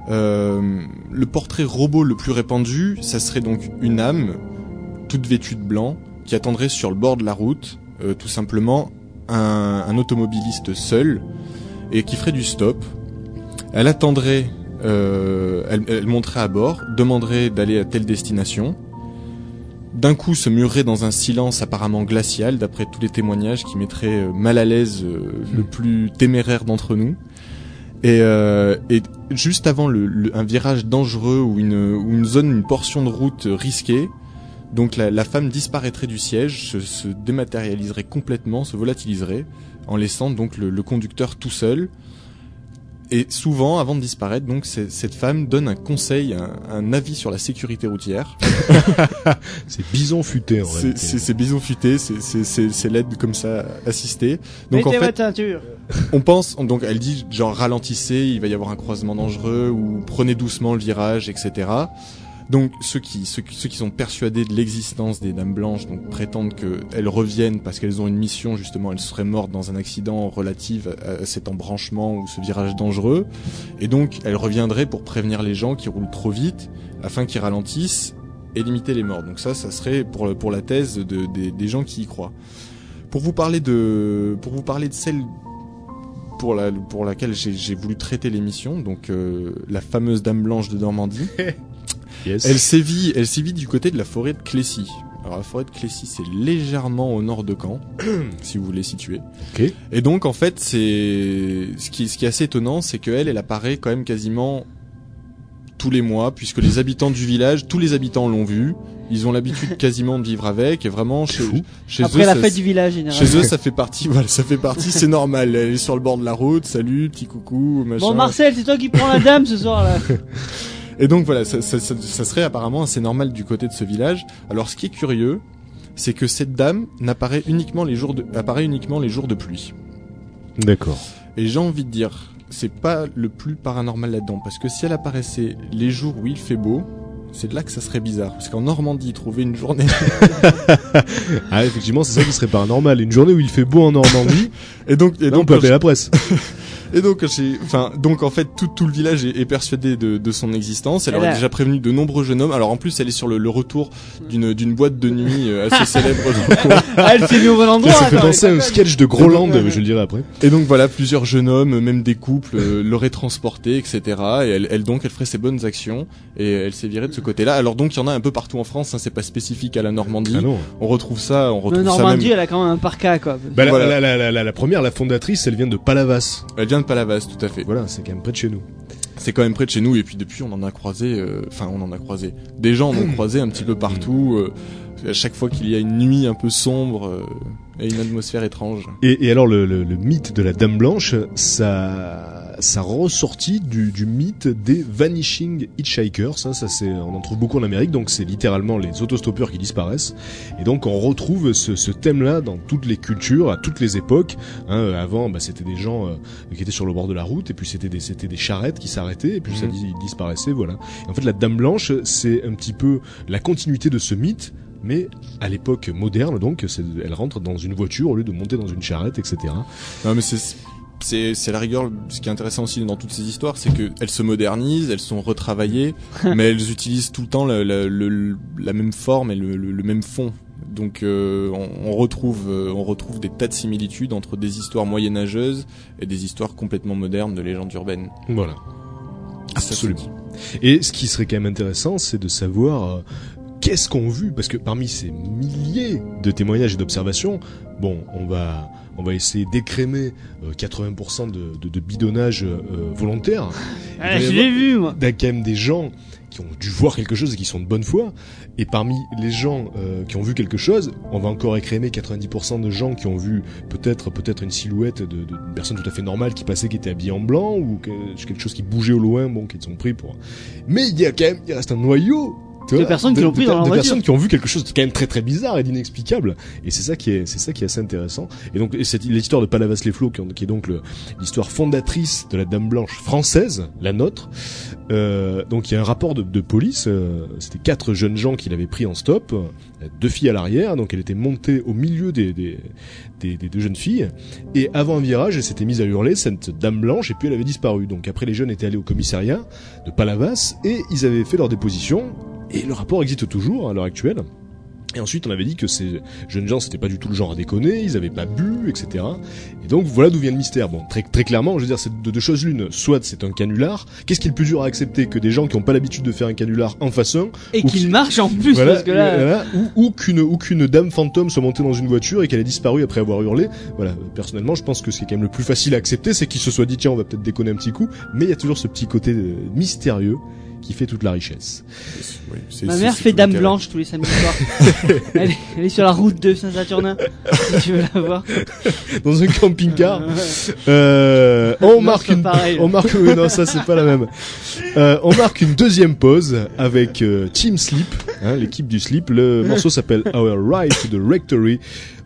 Euh, le portrait robot le plus répandu, ça serait donc une âme, toute vêtue de blanc, qui attendrait sur le bord de la route, euh, tout simplement un, un automobiliste seul, et qui ferait du stop. Elle attendrait, euh, elle, elle monterait à bord, demanderait d'aller à telle destination. D'un coup, se murerait dans un silence apparemment glacial, d'après tous les témoignages qui mettraient euh, mal à l'aise euh, le plus téméraire d'entre nous. Et, euh, et juste avant un virage dangereux ou une, ou une zone, une portion de route risquée, donc la, femme disparaîtrait du siège, se, se dématérialiserait complètement, se volatiliserait, en laissant donc le, le conducteur tout seul. Et souvent, avant de disparaître, donc cette femme donne un conseil, un, un avis sur la sécurité routière. C'est bison futé en C'est- réalité. C'est bison futé, c'est- c'est c'est- c'est l'aide comme ça assistée. Donc en Mettez fait, votre ceinture. on pense, donc elle dit genre ralentissez, il va y avoir un croisement dangereux ou prenez doucement le virage, etc. Donc ceux qui ceux, ceux qui sont persuadés de l'existence des dames blanches donc prétendent qu'elles reviennent parce qu'elles ont une mission justement, elles seraient mortes dans un accident relatif à, cet embranchement ou ce virage dangereux et donc elles reviendraient pour prévenir les gens qui roulent trop vite afin qu'ils ralentissent et limiter les morts. Donc ça ça serait pour pour la thèse de, des- gens qui y croient. Pour vous parler de pour vous parler de celle pour, la, pour laquelle j'ai voulu traiter l'émission, donc euh, la fameuse Dame Blanche de Normandie. Yes. Elle sévit, elle sévit du côté de la forêt de Clécy. Alors la forêt de Clécy, c'est légèrement au nord de Caen, si vous voulez situer. Ok. Et donc en fait, c'est ce qui, ce qui est assez étonnant, c'est qu'elle, elle apparaît quand même quasiment tous les mois, puisque les habitants du village, tous les habitants l'ont vue. Ils ont l'habitude quasiment de vivre avec, et vraiment chez, chez Après eux, la ça- fête du village, généralement. chez eux, ça fait partie, voilà, ça fait partie, c'est normal. Elle est sur le bord de la route, salut, petit coucou, machin. Bon, Marcel, c'est toi qui prends la dame ce soir là. Et donc voilà, ça, ça, ça, ça serait apparemment assez normal du côté de ce village. Alors ce qui est curieux, c'est que cette dame n'apparaît uniquement les jours de, apparaît uniquement les jours de pluie. D'accord. Et j'ai envie de dire, c'est pas le plus paranormal là-dedans, parce que si elle apparaissait les jours où il fait beau, c'est de là que ça serait bizarre. Parce qu'en Normandie, trouver une journée Ah, effectivement, c'est ça qui serait paranormal. Une journée où il fait beau en Normandie, et donc et là, on donc peut appeler la presse. Et donc, j'ai, enfin, donc en fait, tout, tout le village est, est persuadé de, de son existence. Elle Elle aurait a- déjà prévenu de nombreux jeunes hommes. Alors en plus, elle est sur le, le retour d'une d'une boîte de nuit euh, assez célèbre. Ah, elle s'est mis au bon endroit. ça fait penser à un sketch de Groland, je le dirais après. et donc voilà, plusieurs jeunes hommes, même des couples, euh, l'auraient transportée, etc. Et elle, elle donc, elle ferait ses bonnes actions et elle s'est virée de ce côté-là. Alors donc, il y en a un peu partout en France. Hein, c'est pas spécifique à la Normandie. Ah non. On retrouve ça, on retrouve Le ça Normandie, même. elle a quand même un parka quoi. Bah, la- Voilà. la, la, la, la, la première, la fondatrice, elle vient de Palavas. Elle vient de Palavas, tout à fait. Voilà, c'est quand même près de chez nous. C'est quand même près de chez nous et puis depuis on en a croisé, euh, enfin on en a croisé. Des gens en ont croisé un petit peu partout. euh, à chaque fois qu'il y a une nuit un peu sombre euh, et une atmosphère étrange. Et, et alors le, le, le mythe de la Dame Blanche, ça, ça ressortit du, du mythe des vanishing hitchhikers. Ça, ça c'est, on en trouve beaucoup en Amérique, donc c'est littéralement les autostoppeurs qui disparaissent. Et donc on retrouve ce, ce thème-là dans toutes les cultures, à toutes les époques. Hein, avant, bah, c'était des gens euh, qui étaient sur le bord de la route, et puis c'était des, c'était des charrettes qui s'arrêtaient, et puis ça Mhm. dis- disparaissait. Voilà. Et en fait, la Dame Blanche, c'est un petit peu la continuité de ce mythe. Mais à l'époque moderne, donc, elle rentre dans une voiture au lieu de monter dans une charrette, etc. Non mais c'est c'est la rigueur ce qui est intéressant aussi dans toutes ces histoires, c'est que elles se modernisent, elles sont retravaillées, mais elles utilisent tout le temps la, la, le- la même forme et le, le- le même fond. Donc euh, on, on retrouve euh, on retrouve des tas de similitudes entre des histoires moyenâgeuses et des histoires complètement modernes de légendes urbaines. Voilà. Absolument. Et ce qui serait quand même intéressant, c'est de savoir euh, qu'est-ce qu'on vu, parce que parmi ces milliers de témoignages et d'observations, bon, on va on va essayer d'écrémer euh, 80% de, de, de bidonnage euh, volontaire. Ah, je l'ai vu moi. Il y a quand même des gens qui ont dû voir quelque chose et qui sont de bonne foi. Et parmi les gens euh, qui ont vu quelque chose, on va encore écrémer 90% de gens qui ont vu peut-être peut-être une silhouette de, de, d'une personne tout à fait normale qui passait, qui était habillée en blanc ou que- quelque chose qui bougeait au loin, bon, qui sont pris pour. Mais il y a quand même, il reste un noyau De vois, personnes qui l'ont pris dans leur de voiture. personnes qui ont vu quelque chose de quand même très très bizarre et d'inexplicable. Et c'est ça qui est, c'est ça qui est assez intéressant. Et donc, c'est l'histoire de Palavas les Flots, qui, est donc l'histoire fondatrice de la Dame Blanche française, la nôtre. Euh, donc, il y a un rapport de, de police. euh, C'était quatre jeunes gens qui l'avaient pris en stop, euh, deux filles à l'arrière. Donc, elle était montée au milieu des, des, des, des deux jeunes filles. Et avant un virage, elle s'était mise à hurler cette Dame Blanche, et puis elle avait disparu. Donc, après, les jeunes étaient allés au commissariat de Palavas et ils avaient fait leur déposition. Et le rapport existe toujours à l'heure actuelle. Et ensuite, on avait dit que ces jeunes gens, c'était pas du tout le genre à déconner, ils avaient pas bu, etc. Et donc, voilà d'où vient le mystère. Bon, très, très clairement, je veux dire, c'est de deux choses l'une. Soit c'est un canular. Qu'est-ce qui est le plus dur à accepter que des gens qui ont pas l'habitude de faire un canular en un Et qu'il qui- marche en plus, voilà, parce que là, voilà, ou, ou qu'une ou qu'une dame fantôme soit montée dans une voiture et qu'elle ait disparu après avoir hurlé. Voilà, personnellement, je pense que ce qui est quand même le plus facile à accepter, c'est qu'il se soit dit tiens, on va peut-être déconner un petit coup, mais il y a toujours ce petit côté euh, mystérieux qui fait toute la richesse. Oui, c'est- ma mère c'est fait Dame. Blanche tous les samedis soirs. elle, est, elle est sur la route de Saint-Saturnin, si tu veux la voir. Dans un camping-car, euh, on Non, marque une, pareil. on marque, non, ça c'est pas la même. Euh, on marque une deuxième pause avec euh, Team Sleep, hein, l'équipe du Sleep. Le morceau s'appelle Our Ride to the Rectory.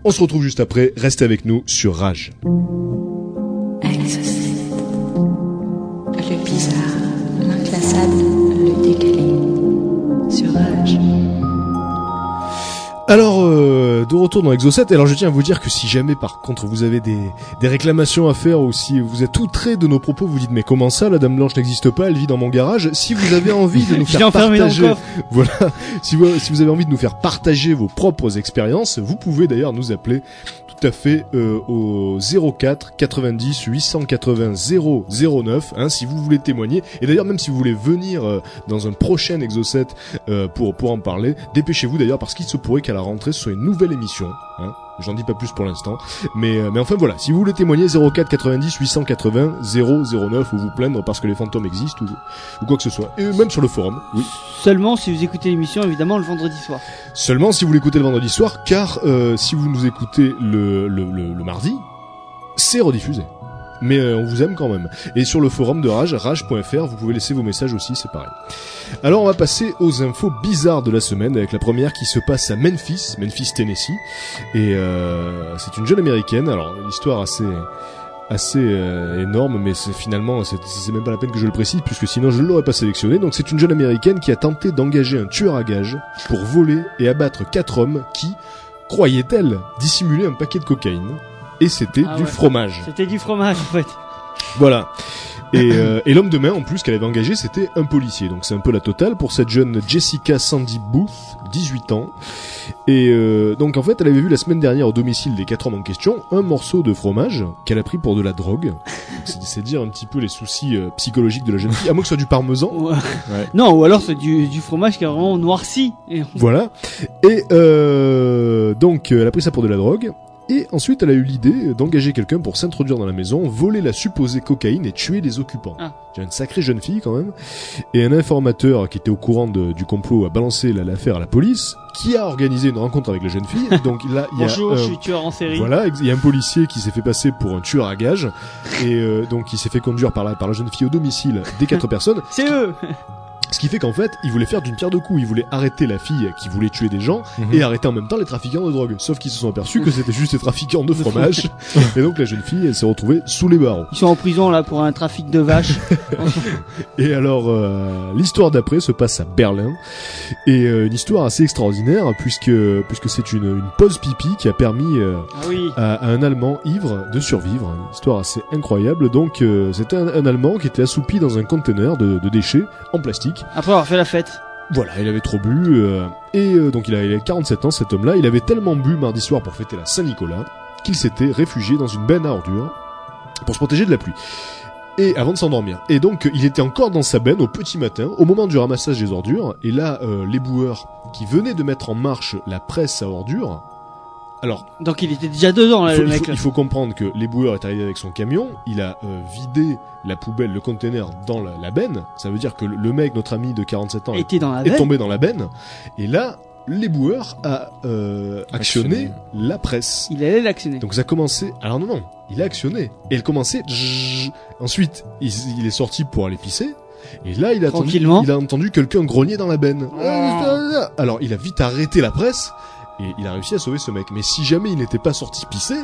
On se retrouve juste après. Restez avec nous sur Rage. Le bizarre, l'inclassable, Alors, euh, de retour dans Exocet, alors je tiens à vous dire que si jamais par contre vous avez des, des réclamations à faire ou si vous êtes outré de nos propos, vous dites mais comment ça, la Dame Blanche n'existe pas, elle vit dans mon garage, si vous avez envie de nous faire partager, coffre. voilà, si vous, si vous avez envie de nous faire partager vos propres expériences, vous pouvez d'ailleurs nous appeler à fait euh, au 04 90 880 009 hein, si vous voulez témoigner et d'ailleurs même si vous voulez venir euh, dans un prochain Exocet euh, pour pour en parler dépêchez-vous d'ailleurs parce qu'il se pourrait qu'à la rentrée ce soit une nouvelle émission hein. J'en dis pas plus pour l'instant, mais euh, mais enfin voilà. Si vous voulez témoigner 04 90 880 009 ou vous plaindre parce que les fantômes existent ou, ou quoi que ce soit, et même sur le forum. Oui. Seulement si vous écoutez l'émission, évidemment, le vendredi soir. Seulement si vous l'écoutez le vendredi soir, car euh, si vous nous écoutez le, le, le, le mardi, c'est rediffusé. Mais euh, on vous aime quand même. Et sur le forum de Rage, rage.fr, vous pouvez laisser vos messages aussi, c'est pareil. Alors on va passer aux infos bizarres de la semaine, avec la première qui se passe à Memphis, Memphis, Tennessee. Et euh, c'est une jeune américaine, alors l'histoire assez assez euh, énorme, mais c'est finalement c'est même pas la peine que je le précise puisque sinon je l'aurais pas sélectionné. Donc c'est une jeune américaine qui a tenté d'engager un tueur à gages pour voler et abattre quatre hommes qui, croyait-elle, dissimulaient un paquet de cocaïne. Et c'était Ah du ouais. fromage. C'était du fromage, en fait. Voilà. Et, euh, et l'homme de main, en plus, qu'elle avait engagé, c'était un policier. Donc c'est un peu la totale pour cette jeune Jessica Sandy Booth, 18 ans. Et euh, donc en fait, elle avait vu la semaine dernière au domicile des quatre hommes en question un morceau de fromage qu'elle a pris pour de la drogue. C'est dire un petit peu les soucis euh, psychologiques de la jeune fille, à moins que ce soit du parmesan. Ou- Non, ou alors c'est du, du fromage qui est vraiment noirci. Et Voilà. Et euh, donc, euh, elle a pris ça pour de la drogue. Et ensuite, elle a eu l'idée d'engager quelqu'un pour s'introduire dans la maison, voler la supposée cocaïne et tuer les occupants. Ah. C'est une sacrée jeune fille quand même. Et un informateur qui était au courant de- du complot a balancé la- l'affaire à la police, qui a organisé une rencontre avec la jeune fille. Donc là, il y a Bonjour, je suis tueur en série. voilà, il y a un policier qui s'est fait passer pour un tueur à gages et euh, donc il s'est fait conduire par la, par la jeune fille au domicile des quatre personnes. C'est eux Ce qui fait qu'en fait, il voulait faire d'une pierre deux coups. Il voulait arrêter la fille qui voulait tuer des gens Mhm. et arrêter en même temps les trafiquants de drogue. Sauf qu'ils se sont aperçus que c'était juste des trafiquants de fromage. et donc la jeune fille, elle s'est retrouvée sous les barreaux. Ils sont en prison là pour un trafic de vaches. Et alors, euh, l'histoire d'après se passe à Berlin. Et euh, une histoire assez extraordinaire puisque puisque c'est une, une pause pipi qui a permis euh, ah oui. à, à un Allemand ivre de survivre. Une histoire assez incroyable. Donc euh, c'était un, un Allemand qui était assoupi dans un conteneur de, de déchets en plastique. Après avoir fait la fête. Voilà, il avait trop bu euh, et euh, donc il avait 47 ans cet homme-là. Il avait tellement bu mardi soir pour fêter la Saint-Nicolas qu'il s'était réfugié dans une benne à ordures pour se protéger de la pluie. Et avant de s'endormir. Et donc il était encore dans sa benne au petit matin, au moment du ramassage des ordures. Et là, euh, l'éboueur qui venait de mettre en marche la presse à ordures. Alors, Donc il était déjà dedans là, il faut, le il mec. faut- il faut comprendre que l'éboueur est arrivé avec son camion, il a euh, vidé la poubelle, le conteneur dans la, la benne. Ça veut dire que le, mec, notre ami de 47 ans, est, était dans la est tombé dans la benne. Et là, l'éboueur a euh, actionné Actionné. la presse. Il allait l'actionner. Donc ça a commencé. Alors non non, il a actionné et elle commençait. Ensuite, il, il est sorti pour aller pisser. Et là, il a entendu, Tranquillement. il a entendu quelqu'un grogner dans la benne. Alors, il a vite arrêté la presse. Et il a réussi à sauver ce mec. Mais si jamais il n'était pas sorti pisser,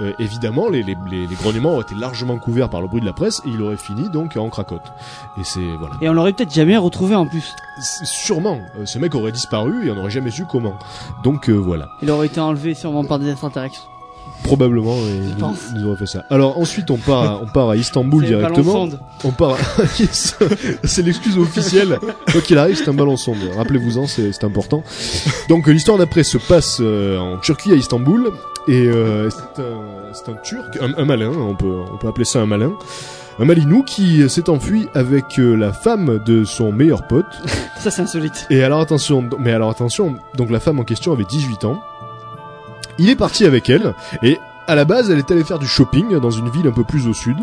euh, évidemment, les, les, les, les grognements auraient été largement couverts par le bruit de la presse et il aurait fini donc en cracotte. Et c'est voilà. Et on l'aurait peut-être jamais retrouvé en plus. Sûrement, euh, ce mec aurait disparu et on n'aurait jamais su comment. Donc euh, voilà. Il aurait été enlevé sûrement par des extraterrestres. Probablement, et nous, pense. nous aurait fait ça. Alors ensuite, on part, à, on part à Istanbul directement. On part. à- c'est l'excuse officielle. Quoi qu'il arrive, c'est un ballon sonde. Rappelez-vous-en, c'est important. Donc l'histoire d'après se passe euh, en Turquie à Istanbul et euh, c'est un, Turc, un, un malin. On peut, on peut appeler ça un malin. Un malinou qui s'est enfui avec euh, la femme de son meilleur pote. Ça c'est insolite. Et alors attention, mais alors attention, donc la femme en question avait 18 ans. Il est parti avec elle et à la base, elle est allée faire du shopping dans une ville un peu plus au sud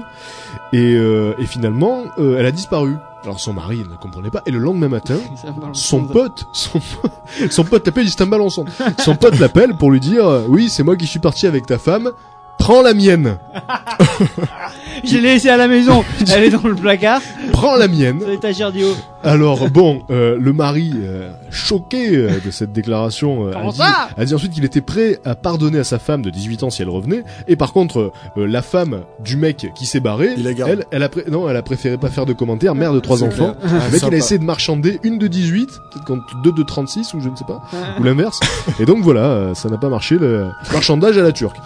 et, euh, et finalement, euh, elle a disparu. Alors son mari ne comprenait pas et le lendemain matin, son pote, son, son pote l'appelle, il un ballon sonde. Son pote l'appelle pour lui dire euh, oui, c'est moi qui suis parti avec ta femme. Prends la mienne. Je l'ai laissée à la maison. Elle est dans le placard, Prends la mienne. sur l'étagère du haut. Alors bon, euh, le mari, euh, choqué euh, de cette déclaration, euh, a, dit, a dit ensuite qu'il était prêt à pardonner à sa femme de 18 ans si elle revenait. Et par contre, euh, la femme du mec qui s'est barré, Il elle, elle a pré- non, elle a préféré pas faire de commentaires. Mère de trois enfants. Ah, Le mec, il a essayé de marchander une de 18, peut-être contre deux de 36 ou je ne sais pas, ou l'inverse. Et donc voilà, euh, ça n'a pas marché le marchandage à la turque.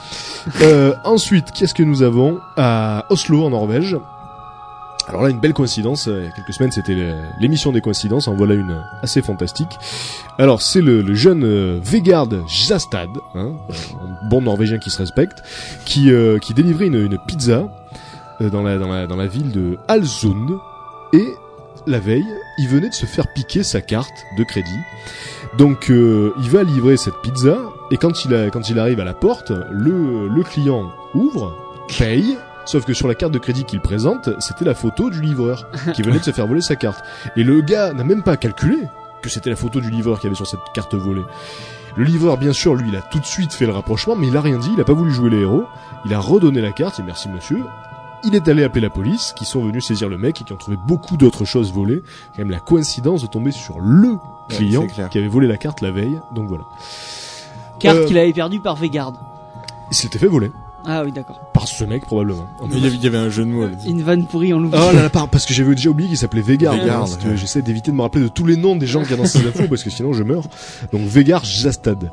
Euh, ensuite, qu'est-ce que nous avons à Oslo en Norvège? Alors là, une belle coïncidence. euh, Il y a quelques semaines, c'était l'émission des coïncidences. En voilà une assez fantastique. Alors, c'est le, le jeune euh, Vegard Jastad, hein, un bon Norvégien qui se respecte, qui, euh, qui délivrait une, une pizza euh, dans, la, dans, la, dans la ville de Alzund. Et la veille, il venait de se faire piquer sa carte de crédit. Donc, euh, il va livrer cette pizza. Et quand il, a, quand il arrive à la porte, le, le client ouvre, paye. Sauf que sur la carte de crédit qu'il présente, c'était la photo du livreur qui venait de se faire voler sa carte. Et le gars n'a même pas calculé que c'était la photo du livreur qui avait sur cette carte volée. Le livreur, bien sûr, lui, il a tout de suite fait le rapprochement, mais il a rien dit, il a pas voulu jouer les héros. Il a redonné la carte, et merci monsieur. Il est allé appeler la police, qui sont venus saisir le mec et qui ont trouvé beaucoup d'autres choses volées. Quand même la coïncidence de tomber sur le client qui avait volé la carte la veille. Donc voilà. Carte Euh, qu'il avait perdue par Vegard. Il s'était fait voler. Ah oui, d'accord. Par ce mec, probablement. Il y avait- il y avait un jeu de mots. Une vanne pourrie, on l'oublie. Oh là là, par- parce que j'avais déjà oublié qu'il s'appelait Vegard. Ouais. J'essaie d'éviter de me rappeler de tous les noms des gens qui y a dans ces infos parce que sinon je meurs. Donc Vegard Jastad.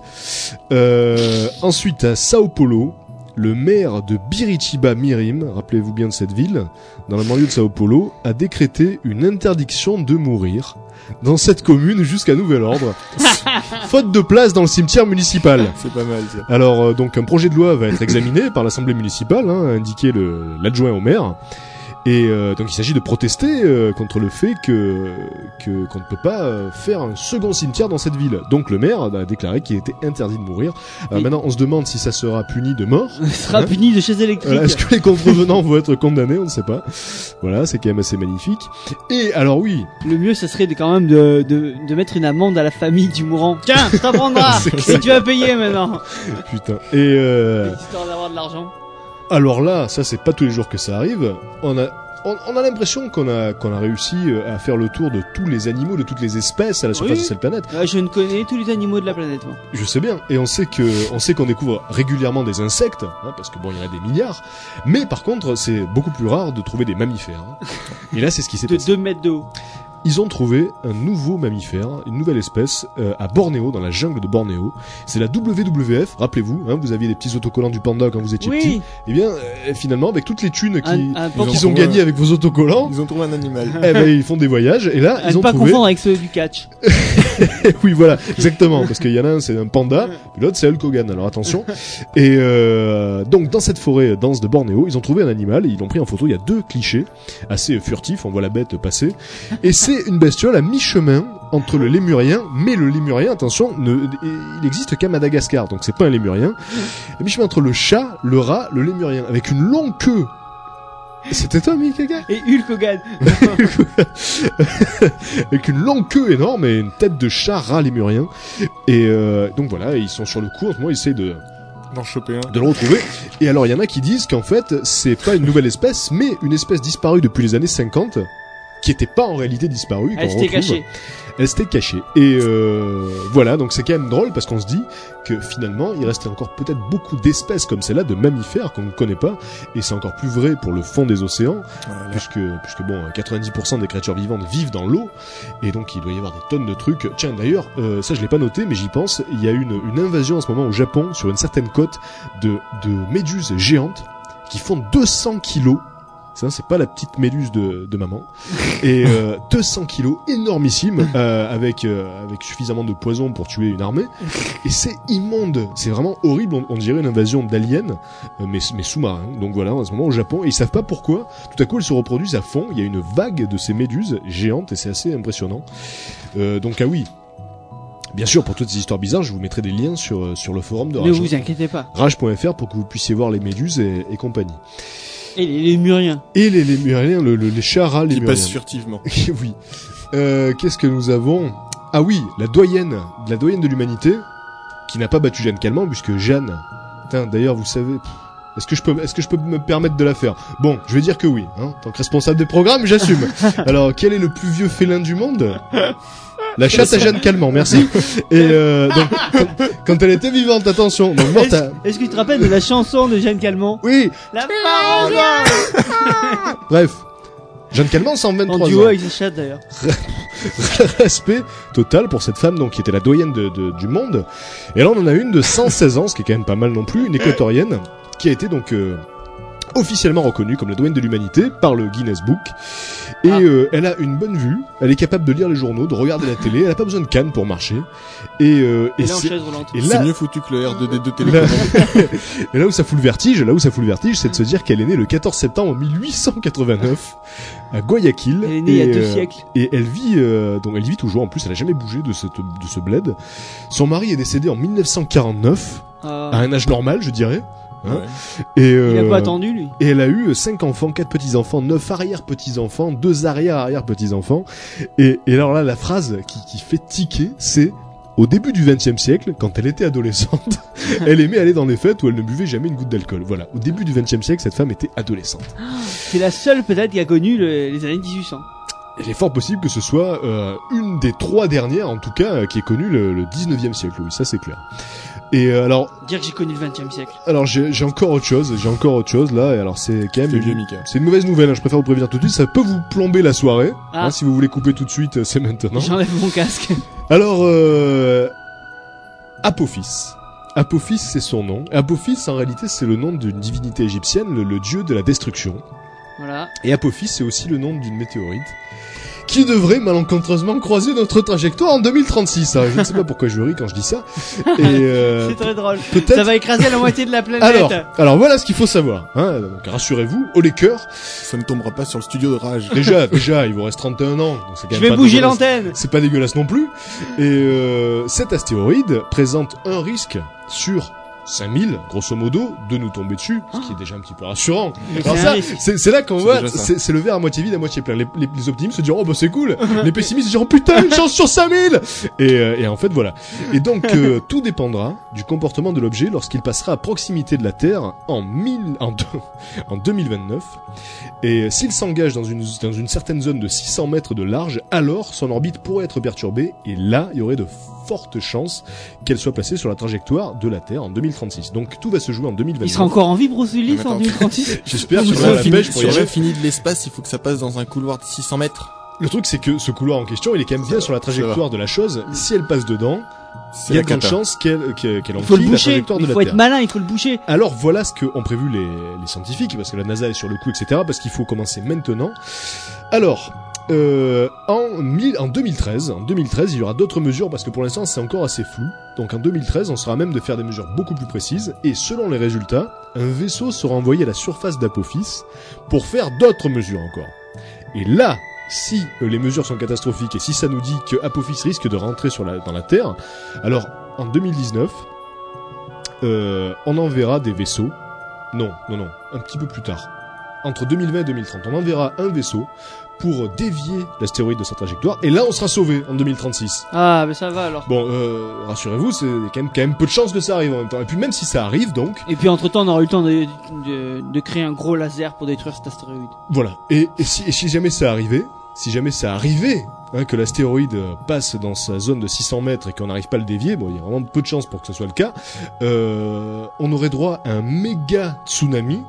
Euh, ensuite à Sao Paulo, le maire de Biritiba Mirim, rappelez-vous bien de cette ville, dans la banlieue de Sao Paulo, a décrété une interdiction de mourir dans cette commune jusqu'à nouvel ordre, faute de place dans le cimetière municipal. C'est pas mal ça. Alors euh, donc un projet de loi va être examiné par l'Assemblée municipale, hein, a indiqué l'adjoint au maire. Et euh, donc il s'agit de protester euh, contre le fait que qu'on ne peut pas euh, faire un second cimetière dans cette ville. Donc le maire a déclaré qu'il était interdit de mourir. Maintenant on se demande si ça sera puni de mort. Il sera Hein puni de chaise électrique. Voilà, Est-ce que les contrevenants vont être condamnés? On ne sait pas. Voilà, c'est quand même assez magnifique. Et alors oui, Le mieux, ce serait de, quand même de, de, de mettre une amende à la famille du mourant. Tiens, t'en prendras Et tu vas payer maintenant putain. Et euh, Histoire d'avoir de l'argent. Alors là, ça c'est pas tous les jours que ça arrive. On a on, on a l'impression qu'on a qu'on a réussi euh, à faire le tour de tous les animaux, de toutes les espèces à la surface Oui. de cette planète. Euh, je ne connais tous les animaux de la planète, moi. Je sais bien, et on sait que on sait qu'on découvre régulièrement des insectes, hein, parce que bon, il y en a des milliards. Mais par contre, c'est beaucoup plus rare de trouver des mammifères. hein. Et là, c'est ce qui s'est De passé. 2 mètres de haut. Ils ont trouvé un nouveau mammifère, une nouvelle espèce euh, à Bornéo, dans la jungle de Bornéo. C'est la WWF. Rappelez-vous, hein, vous aviez des petits autocollants du panda quand vous étiez petit. Oui, Et bien, euh, finalement, avec toutes les thunes qui un, un, qu'ils ont trouvé gagnées un- avec vos autocollants. Ils ont trouvé un animal. eh ben, ils font des voyages et là à ils ne ont pas trouvé confondre avec ceux du catch. oui voilà exactement parce qu'il y en a un c'est un panda puis l'autre c'est Hulk Hogan alors attention et euh, donc dans cette forêt dense de Bornéo ils ont trouvé un animal et ils l'ont pris en photo il y a deux clichés assez furtifs on voit la bête passer et c'est une bestiole à mi-chemin entre le lémurien mais le lémurien attention ne, il existe qu'à Madagascar donc c'est pas un lémurien à mi-chemin entre le chat le rat le lémurien avec une longue queue c'était toi Mickey Et Hulk Hogan. avec une longue queue énorme et une tête de chat rat lémurien. Et euh, donc voilà, ils sont sur le coup. En ce moment, ils essayent de, D'en choper un. de le retrouver. Et alors, il y en a qui disent qu'en fait, c'est pas une nouvelle espèce, mais une espèce disparue depuis les années 50 qui était pas en réalité disparue. Elle s'était cachée. Elle s'était cachée. Et euh, voilà, donc c'est quand même drôle parce qu'on se dit que finalement, il restait encore peut-être beaucoup d'espèces comme celle-là, de mammifères qu'on ne connaît pas. Et c'est encore plus vrai pour le fond des océans, Voilà. puisque, puisque bon, 90% des créatures vivantes vivent dans l'eau. Et donc, il doit y avoir des tonnes de trucs. Tiens, d'ailleurs, euh, ça je l'ai pas noté, mais j'y pense. Il y a une, une invasion en ce moment au Japon, sur une certaine côte, de, de méduses géantes qui font 200 kilos. Ça, c'est pas la petite méduse de, de maman. Et euh, 200 kilos, énormissime, euh, avec euh, avec suffisamment de poison pour tuer une armée. Et c'est immonde, c'est vraiment horrible. On, on dirait une invasion d'aliens, euh, mais mais sous-marins. Donc voilà, en ce moment au Japon, et ils savent pas pourquoi. Tout à coup, elles se reproduisent à fond. Il y a une vague de ces méduses géantes, et c'est assez impressionnant. Euh, donc ah oui. Bien sûr, pour toutes ces histoires bizarres, je vous mettrai des liens sur euh, sur le forum de Ne Rage. vous inquiétez pas. Rage.fr pour que vous puissiez voir les méduses et, et compagnie. Et les, les muriens. Et les lémuriens, le, le- les chats rats Qui lémuriens. passe furtivement. oui. Euh, Qu'est-ce que nous avons? Ah oui, la doyenne, la doyenne de l'humanité, qui n'a pas battu Jeanne Calment, puisque Jeanne. Putain, d'ailleurs, vous savez. Est-ce que je peux, est-ce que je peux me permettre de la faire? Bon, je vais dire que oui. Hein, tant que responsable des programmes, j'assume. Alors, quel est le plus vieux félin du monde? La chatte à Jeanne Calment, merci. Et euh, donc, quand, quand elle était vivante, attention. Donc, morte à- Est-ce est-ce que tu te rappelles de la chanson de Jeanne Calment? Oui, La parole bref. Jeanne Calment, 123 En ans. duo avec sa chatte d'ailleurs. respect total pour cette femme donc qui était la doyenne de, de- du monde. Et là on en a une de 116 ans, ce qui est quand même pas mal non plus, une équatorienne, qui a été donc euh, officiellement reconnue comme la doyenne de l'humanité par le Guinness Book. Et Ah. euh, elle a une bonne vue, elle est capable de lire les journaux, de regarder la télé, elle a pas besoin de canne pour marcher. Et, euh, et Et c'est- et là, mieux foutu que le R2D2 là, télécommandé. et là où ça fout le vertige, là où ça fout le vertige, c'est de se dire qu'elle est née le 14 septembre 1889 à Guayaquil. Elle est née il y a Et, deux euh, siècles. et elle vit, euh, donc elle vit toujours. En plus, elle a jamais bougé de cette, de ce bled. Son mari est décédé en 1949, Ah. à un âge normal, je dirais. Hein Ouais. Et, Il a euh, pas attendu lui. et elle a eu cinq enfants, quatre petits enfants, neuf arrière petits enfants, deux arrière arrière petits enfants. Et, et alors là, la phrase qui, qui fait tiquer, c'est au début du XXe siècle, quand elle était adolescente, elle aimait aller dans des fêtes où elle ne buvait jamais une goutte d'alcool. Voilà. Au début du XXe siècle, cette femme était adolescente. C'est la seule peut-être qui a connu le- les années 1800. Il est fort possible que ce soit euh, une des trois dernières, en tout cas, euh, qui ait connu le, le 19e siècle. Oui, ça c'est clair. Et euh, alors, Dire que j'ai connu le 20 e siècle. alors j'ai j'ai encore autre chose. J'ai encore autre chose là. Et alors c'est quand même C'est une- vieux Mika. C'est une mauvaise nouvelle, hein, je préfère vous prévenir tout de suite, ça peut vous plomber la soirée. Ah. Hein, si vous voulez couper tout de suite, euh, c'est maintenant. J'enlève mon casque. Alors, euh, Apophis. Apophis, c'est son nom. Apophis, en réalité, c'est le nom d'une divinité égyptienne, le, le dieu de la destruction. Voilà. Et Apophis, c'est aussi le nom d'une météorite qui devrait malencontreusement croiser notre trajectoire en 2036. Alors, je ne sais pas pourquoi je ris quand je dis ça. Et euh, C'est très drôle. peut-être Ça va écraser la moitié de la planète. alors, alors voilà ce qu'il faut savoir. Hein, donc rassurez-vous, haut les cœurs. Ça ne tombera pas sur le studio de rage. Déjà, déjà, il vous reste 31 ans. donc c'est quand Je même vais pas bouger l'antenne. C'est pas dégueulasse non plus. Et euh, cet astéroïde présente un risque sur 5000, grosso modo, de nous tomber dessus, ce qui est déjà un petit peu rassurant. Alors c'est ça, c'est là qu'on C'est voit, c'est le verre à moitié vide, à moitié plein. Les, les, les optimistes se diront, oh bah c'est cool. les pessimistes se diront, putain, une chance sur 5000 et, euh, et en fait, voilà. Et donc, euh, tout dépendra du comportement de l'objet lorsqu'il passera à proximité de la Terre en, 1000, en, deux- en 2029. Et s'il s'engage dans une, dans une certaine zone de 600 mètres de large, alors son orbite pourrait être perturbée, et là, il y aurait de fortes chances qu'elle soit placée sur la trajectoire de la Terre en 2036. Donc tout va se jouer en 2029. Il sera encore en vie, Bruce Willis, en attends. 2036. J'espère qu'il aura la pêche pour y aller. l'infini de l'espace, il faut que ça passe dans un couloir de 600 mètres. Le truc, c'est que ce couloir en question, il est quand même bien sur la trajectoire de la chose. Si elle passe dedans, il y a de chances qu'elle qu'elle qu'elle Il faut le enquille la boucher. trajectoire de Il la faut Terre. être malin, il faut le boucher. Alors voilà ce qu'ont prévu les, les scientifiques, parce que la NASA est sur le coup, etc., parce qu'il faut commencer maintenant. Alors, euh, en, en 2013, en 2013, il y aura d'autres mesures, parce que pour l'instant c'est encore assez flou. Donc en 2013, on sera même de faire des mesures beaucoup plus précises, et selon les résultats, un vaisseau sera envoyé à la surface d'Apophis pour faire d'autres mesures encore. Et là, si euh, les mesures sont catastrophiques, et si ça nous dit que Apophis risque de rentrer sur la, dans la Terre, alors en 2019, euh, on enverra des vaisseaux. Non, non, non, un petit peu plus tard. Entre 2020 et 2030, on enverra un vaisseau pour dévier l'astéroïde de sa trajectoire, et là on sera sauvé en 2036. Ah, mais ça va alors. Bon, euh, rassurez-vous, c'est quand même, quand même peu de chances que ça arrive en même temps. Et puis même si ça arrive, donc, Et puis entre temps, on aura eu le temps de, de, de créer un gros laser pour détruire cet astéroïde. voilà. Et, et si, et si jamais ça arrivait, si jamais ça arrivait hein, que l'astéroïde passe dans sa zone de 600 mètres et qu'on n'arrive pas à le dévier, bon, il y a vraiment peu de chances pour que ce soit le cas, euh, on aurait droit à un méga tsunami.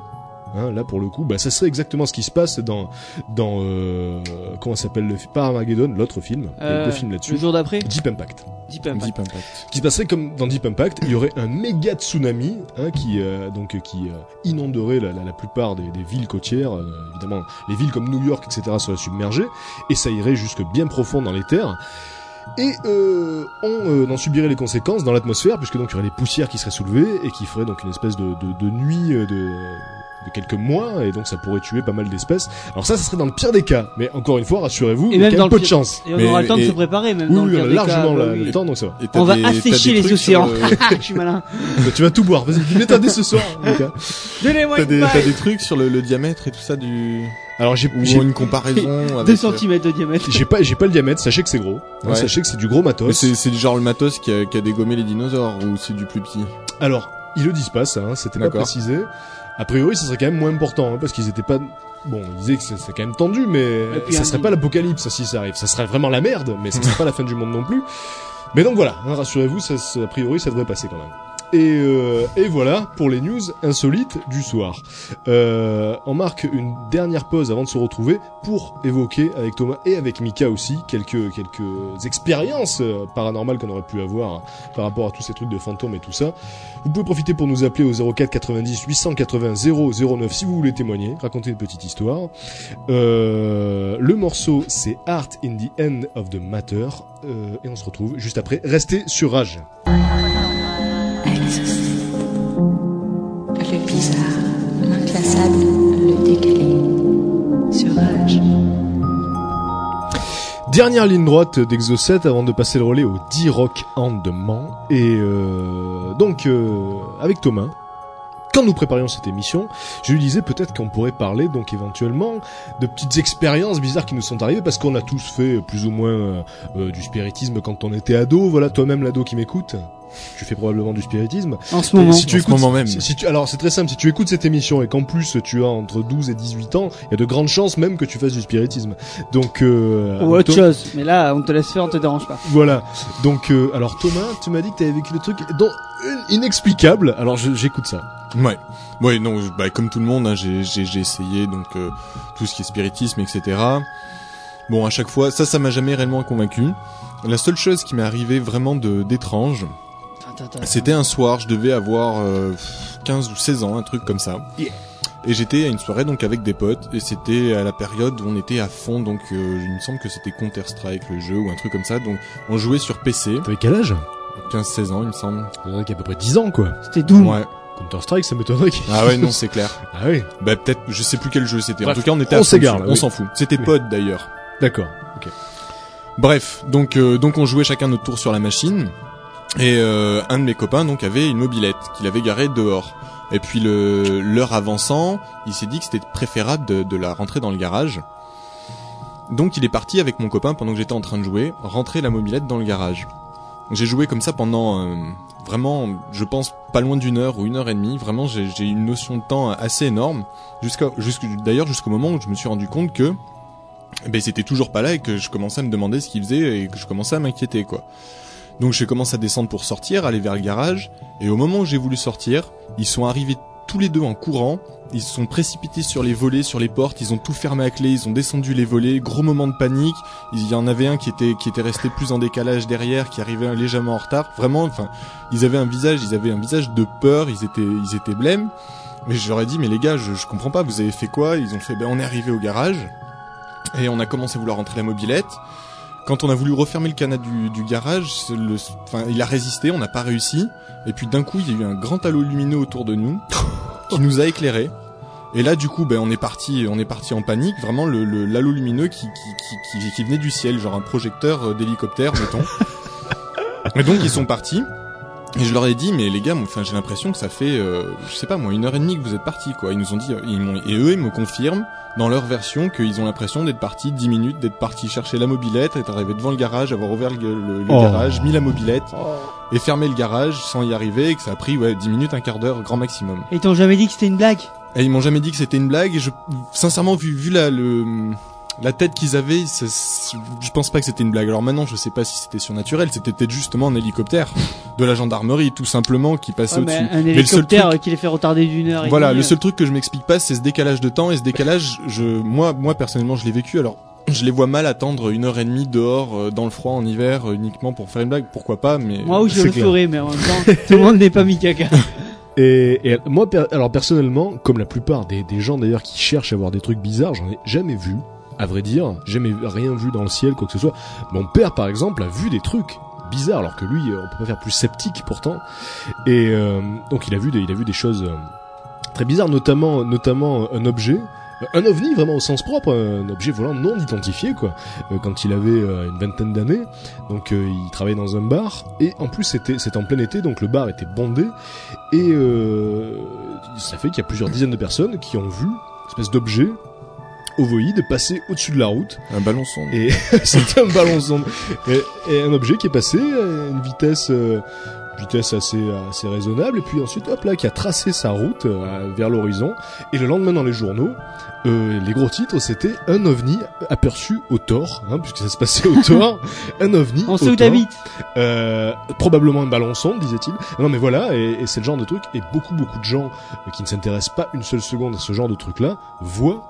Hein, là pour le coup, bah, ça serait exactement ce qui se passe dans dans euh, comment ça s'appelle le pas Armageddon, l'autre film, le- Euh, le film là-dessus, Le jour d'après? Deep Impact. Deep Impact. Deep Impact. qui se passerait comme dans Deep Impact, il y aurait un méga tsunami hein, qui euh, donc qui euh, inonderait la, la, la plupart des, des villes côtières. euh, évidemment, les villes comme New York, etc. seraient submergées et ça irait jusque bien profond dans les terres. Et euh, on euh, en subirait les conséquences dans l'atmosphère, puisque donc il y aurait des poussières qui seraient soulevées et qui feraient donc une espèce de, de, de nuit euh, de, de quelques mois, et donc ça pourrait tuer pas mal d'espèces. Alors ça, ça serait dans le pire des cas, mais encore une fois, rassurez-vous, Et il y a même quand dans même peu de chance. Et on Mais- aura le temps de se préparer même Oui, dans le on pire des largement cas, la- oui. le temps, donc ça va. On va des- assécher les océans. euh, Je suis malin. Bah, tu vas tout boire, vas-y, dis-le t'as ce soir. Donnez-moi T'as des, trucs sur le, le diamètre et tout ça du Alors j'ai une comparaison 2 avec. euh, cm de diamètre. J'ai pas, j'ai pas le diamètre. Sachez que c'est gros. Hein, Ouais. Sachez que c'est du gros matos. c'est c'est du genre le matos qui a, qui a dégommé les dinosaures ou c'est du plus petit? Alors, ils le disent pas, ça. Hein, C'était pas précisé. A priori, ce serait quand même moins important, hein, parce qu'ils étaient pas. Bon, ils disaient que c'est c'est quand même tendu, mais puis ça serait pas l'apocalypse si ça arrive. Ça serait vraiment la merde, mais ça serait pas la fin du monde non plus. Mais donc voilà, hein, rassurez-vous, ça, ça- a priori, ça devrait passer quand même. Et, euh, et voilà pour les news insolites du soir. Euh, on marque une dernière pause avant de se retrouver pour évoquer avec Thomas et avec Mika aussi quelques quelques expériences euh, paranormales qu'on aurait pu avoir hein, par rapport à tous ces trucs de fantômes et tout ça. Vous pouvez profiter pour nous appeler au 04 90 880 009 si vous voulez témoigner, raconter une petite histoire. Euh, le morceau c'est Art in the End of the Matter euh, et on se retrouve juste après. Restez sur Rage. Dernière ligne droite d'Exo7 avant de passer le relais au D-Rock Andement. Et euh, donc, euh, avec Thomas, quand nous préparions cette émission, je lui disais peut-être qu'on pourrait parler donc éventuellement de petites expériences bizarres qui nous sont arrivées parce qu'on a tous fait euh, plus ou moins euh, euh, du spiritisme quand on était ado. Voilà, toi-même l'ado qui m'écoute, tu fais probablement du spiritisme. En ce moment. Si tu En ce écoutes, moment même. si- si tu- alors c'est très simple, si tu écoutes cette émission et qu'en plus tu as entre 12 et 18 ans, il y a de grandes chances même que tu fasses du spiritisme. Donc euh, Ou autre chose. Mais là, on te laisse faire, on te dérange pas. voilà. Donc euh, alors Thomas, tu m'as dit que tu avais vécu le truc dont une- inexplicable. Alors j'écoute ça. Ouais. Ouais, non, bah, comme tout le monde, hein, j'ai, j'ai, j'ai essayé donc euh, tout ce qui est spiritisme, etc. Bon, à chaque fois, ça, ça m'a jamais réellement convaincu. La seule chose qui m'est arrivée vraiment de d'étrange. C'était un soir, je devais avoir euh, 15 ou 16 ans, un truc comme ça. Yeah. Et j'étais à une soirée donc avec des potes et c'était à la période où on était à fond donc euh, il me semble que c'était Counter Strike le jeu ou un truc comme ça donc on jouait sur PC T'avais quel âge? 15-16 ans il me semble. Il y a à peu près 10 ans quoi. C'était Doom. Ouais. Counter Strike, ça m'étonnerait. qu'il- Ah ouais non c'est clair. Ah oui. Bah peut-être, je sais plus quel jeu c'était. En tout cas, on était on à fond là, On oui. s'en fout. C'était Oui. Pod d'ailleurs. D'accord. Ok. Bref, donc euh, donc on jouait chacun notre tour sur la machine et euh, un de mes copains donc avait une mobilette qu'il avait garée dehors. Et puis le l'heure avançant, il s'est dit que c'était préférable de, de la rentrer dans le garage. Donc il est parti avec mon copain pendant que j'étais en train de jouer, rentrer la mobilette dans le garage. J'ai joué comme ça pendant euh, vraiment, je pense pas loin d'une heure ou une heure et demie. Vraiment, j'ai j'ai une notion de temps assez énorme. Jusqu'à, jusqu'- d'ailleurs, jusqu'au moment où je me suis rendu compte que ben c'était toujours pas là et que je commençais à me demander ce qu'il faisait et que je commençais à m'inquiéter quoi. Donc j'ai commencé à descendre pour sortir, aller vers le garage et au moment où j'ai voulu sortir, ils sont arrivés tous les deux en courant, ils se sont précipités sur les volets, sur les portes, ils ont tout fermé à clé, ils ont descendu les volets, gros moment de panique, il y en avait un qui était qui était resté plus en décalage derrière, qui arrivait légèrement en retard. Vraiment enfin, ils avaient un visage, ils avaient un visage de peur, ils étaient ils étaient blêmes. Mais je leur ai dit mais les gars, je, je comprends pas, vous avez fait quoi Ils ont fait ben on est arrivé au garage. Et on a commencé à vouloir rentrer la mobilette. Quand on a voulu refermer le canal du, du garage, le, enfin, il a résisté, on n'a pas réussi. Et puis d'un coup, il y a eu un grand halo lumineux autour de nous qui nous a éclairés. Et là, du coup, ben, on est parti, on est parti en panique. Vraiment, le, le l'halo lumineux qui, qui, qui, qui, qui venait du ciel, genre un projecteur euh, d'hélicoptère, mettons. Et donc, ils sont partis. Et je leur ai dit, mais les gars, enfin, j'ai l'impression que ça fait, euh, je sais pas moi, une heure et demie que vous êtes partis, quoi. Ils nous ont dit, euh, ils m'ont, et eux, ils me confirment dans leur version qu'ils ont l'impression d'être partis 10 minutes, d'être partis chercher la mobilette, d'être arrivés devant le garage, avoir ouvert le, le- le Oh. garage, mis la mobilette et fermé le garage sans y arriver et que ça a pris ouais 10 minutes, un quart d'heure grand maximum. Et ils t'ont jamais dit que c'était une blague? Et ils m'ont jamais dit que c'était une blague et je sincèrement vu vu la le la tête qu'ils avaient, je pense pas que c'était une blague. Alors maintenant, je sais pas si c'était surnaturel, c'était peut-être justement un hélicoptère de la gendarmerie, tout simplement, qui passait Ouais, au-dessus. un Mais le seul truc- qui les fait retarder d'une heure. Voilà, le euh. seul truc que je m'explique pas, c'est ce décalage de temps et ce décalage, je, moi, moi personnellement, je l'ai vécu. Alors, je les vois mal attendre une heure et demie dehors euh, dans le froid en hiver euh, uniquement pour faire une blague. Pourquoi pas Mais Moi, oui, je le clair. ferai, mais en même temps, tout le monde n'est pas mis caca. Et, et moi, per- alors personnellement, comme la plupart des, des gens d'ailleurs qui cherchent à voir des trucs bizarres, j'en ai jamais vu. À vrai dire, jamais rien vu dans le ciel, quoi que ce soit. Mon père, par exemple, a vu des trucs bizarres, alors que lui, euh, on peut pas faire plus sceptique pourtant. Et euh, donc, il a vu des, choses euh, très bizarres, notamment, notamment un objet. Un ovni vraiment au sens propre, un objet volant non identifié quoi. Quand il avait une vingtaine d'années, donc il travaillait dans un bar et en plus c'était en plein été donc le bar était bondé et ça fait qu'il y a plusieurs dizaines de personnes qui ont vu une espèce d'objet ovoïde passer au-dessus de la route un ballon sonde. et c'était un ballon sonde et, et un objet qui est passé à une vitesse euh, vitesse assez assez raisonnable et puis ensuite hop là qui a tracé sa route euh, vers l'horizon et le lendemain dans les journaux euh, les gros titres c'était un ovni aperçu au tort hein, puisque ça se passait au tort un ovni On au sait où t'habites. Euh, probablement un ballon sonde, disait-il. Non mais voilà, et, et c'est le genre de truc, et beaucoup beaucoup de gens qui ne s'intéressent pas une seule seconde à ce genre de truc-là, voient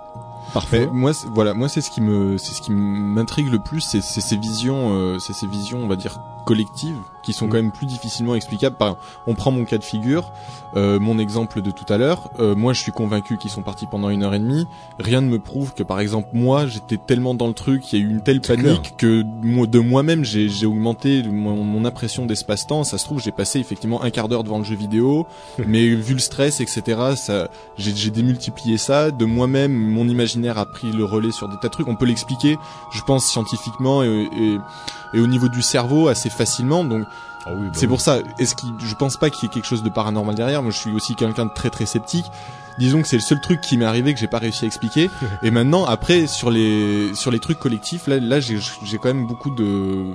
parfois. Mais moi, voilà, moi c'est ce qui me, c'est ce qui m'intrigue le plus, c'est c'est ces visions, euh, c'est ces visions, on va dire collectives, qui sont Mm. quand même plus difficilement explicables. Par, on prend mon cas de figure, euh, mon exemple de tout à l'heure. Euh, moi, je suis convaincu qu'ils sont partis pendant une heure et demie. Rien ne me prouve que, par exemple, moi, j'étais tellement dans le truc, il y a eu une telle panique que moi, de moi-même, j'ai augmenté mon, mon impression d'espace-temps. Ça se trouve, j'ai passé effectivement un quart d'heure devant le jeu vidéo, mais vu le stress, etc., ça, j'ai démultiplié ça. De moi-même, mon imaginaire a pris le relais sur des tas de trucs. On peut l'expliquer, je pense, scientifiquement et, et, et au niveau du cerveau assez facilement. Donc, Ah oui, bah c'est oui. pour ça. Est-ce qu'il, je pense pas qu'il y ait quelque chose de paranormal derrière. Moi, je suis aussi quelqu'un de très très sceptique. Disons que c'est le seul truc qui m'est arrivé que j'ai pas réussi à expliquer. Et maintenant, après, sur les sur les trucs collectifs, là, là, j'ai quand même beaucoup de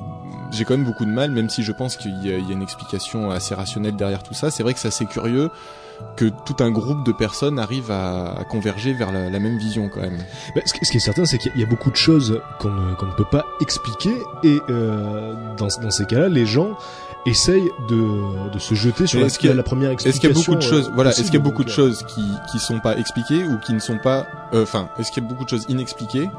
j'ai quand même beaucoup de mal, même si je pense qu'il y, a- il y a une explication assez rationnelle derrière tout ça. C'est vrai que c'est assez curieux que tout un groupe de personnes arrive à, à converger vers la, la même vision quand même. Bah, ce, qui- ce qui est certain, c'est qu'il y a beaucoup de choses qu'on ne, qu'on ne peut pas expliquer, et euh, dans, dans ces cas-là, les gens essayent de, de se jeter sur la, est-ce qu'il y a- la première Est-ce explication. qu'il y a beaucoup de choses, euh, voilà, est-ce qu'il y a beaucoup de choses qui qui sont pas expliquées ou qui ne sont pas, euh, enfin, est-ce qu'il y a beaucoup de choses inexpliquées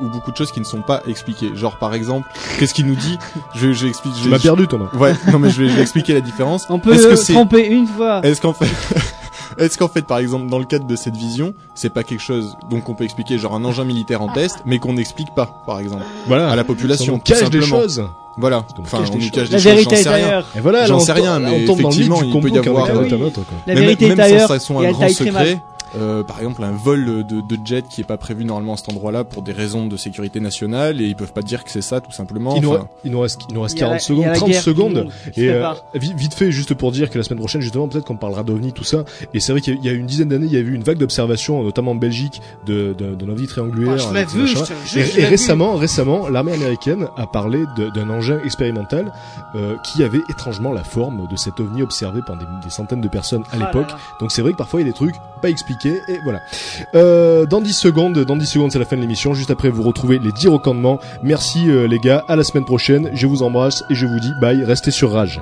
ou beaucoup de choses qui ne sont pas expliquées Genre par exemple, qu'est-ce qu'il nous dit Je j'explique. Tu m'as perdu, Thomas. Ouais, non mais je vais, je vais expliquer la différence. On peut c'est tromper une fois. Est-ce qu'en fait, est-ce qu'en fait, par exemple, dans le cadre de cette vision, c'est pas quelque chose donc on peut expliquer genre un engin militaire en test, mais qu'on n'explique pas, par exemple, Voilà. à la population, on cache des simplement. choses. Voilà. On Enfin, cache on des nous cache des La choses, vérité j'en est sais rien. ailleurs. Et voilà, J'en sais tombe- rien, mais effectivement, il peut y avoir- Ah quoi. La Mais vérité même, est même ailleurs. sans ça sont et un grand secret. Euh, par exemple, un vol de, de jet qui est pas prévu normalement à cet endroit-là pour des raisons de sécurité nationale et ils peuvent pas dire que c'est ça tout simplement. Il nous, Enfin, il nous reste, il nous reste Il y a 40 la- il y secondes, a la 30 guerre, tout le secondes. Et euh, vite, fait, juste pour dire que la semaine prochaine, justement, peut-être qu'on parlera d'OVNI, tout ça. Et c'est vrai qu'il y a- une dizaine d'années, il y a eu une vague d'observations, notamment en Belgique, de, de, de l'OVNI triangulaire. Ah, je avec vu, je te jure, Et, je et vu. récemment, récemment, l'armée américaine a parlé d'un engin expérimental euh, qui avait étrangement la forme de cet ovni observé par des, des centaines de personnes à Ah l'époque. Donc c'est vrai que parfois il y a des trucs pas expliqués et voilà. Euh, dans 10 secondes, dans 10 secondes c'est la fin de l'émission. Juste après vous retrouvez les 10 recommandements. Merci euh, les gars, à la semaine prochaine. Je vous embrasse et je vous dis bye. Restez sur Rage.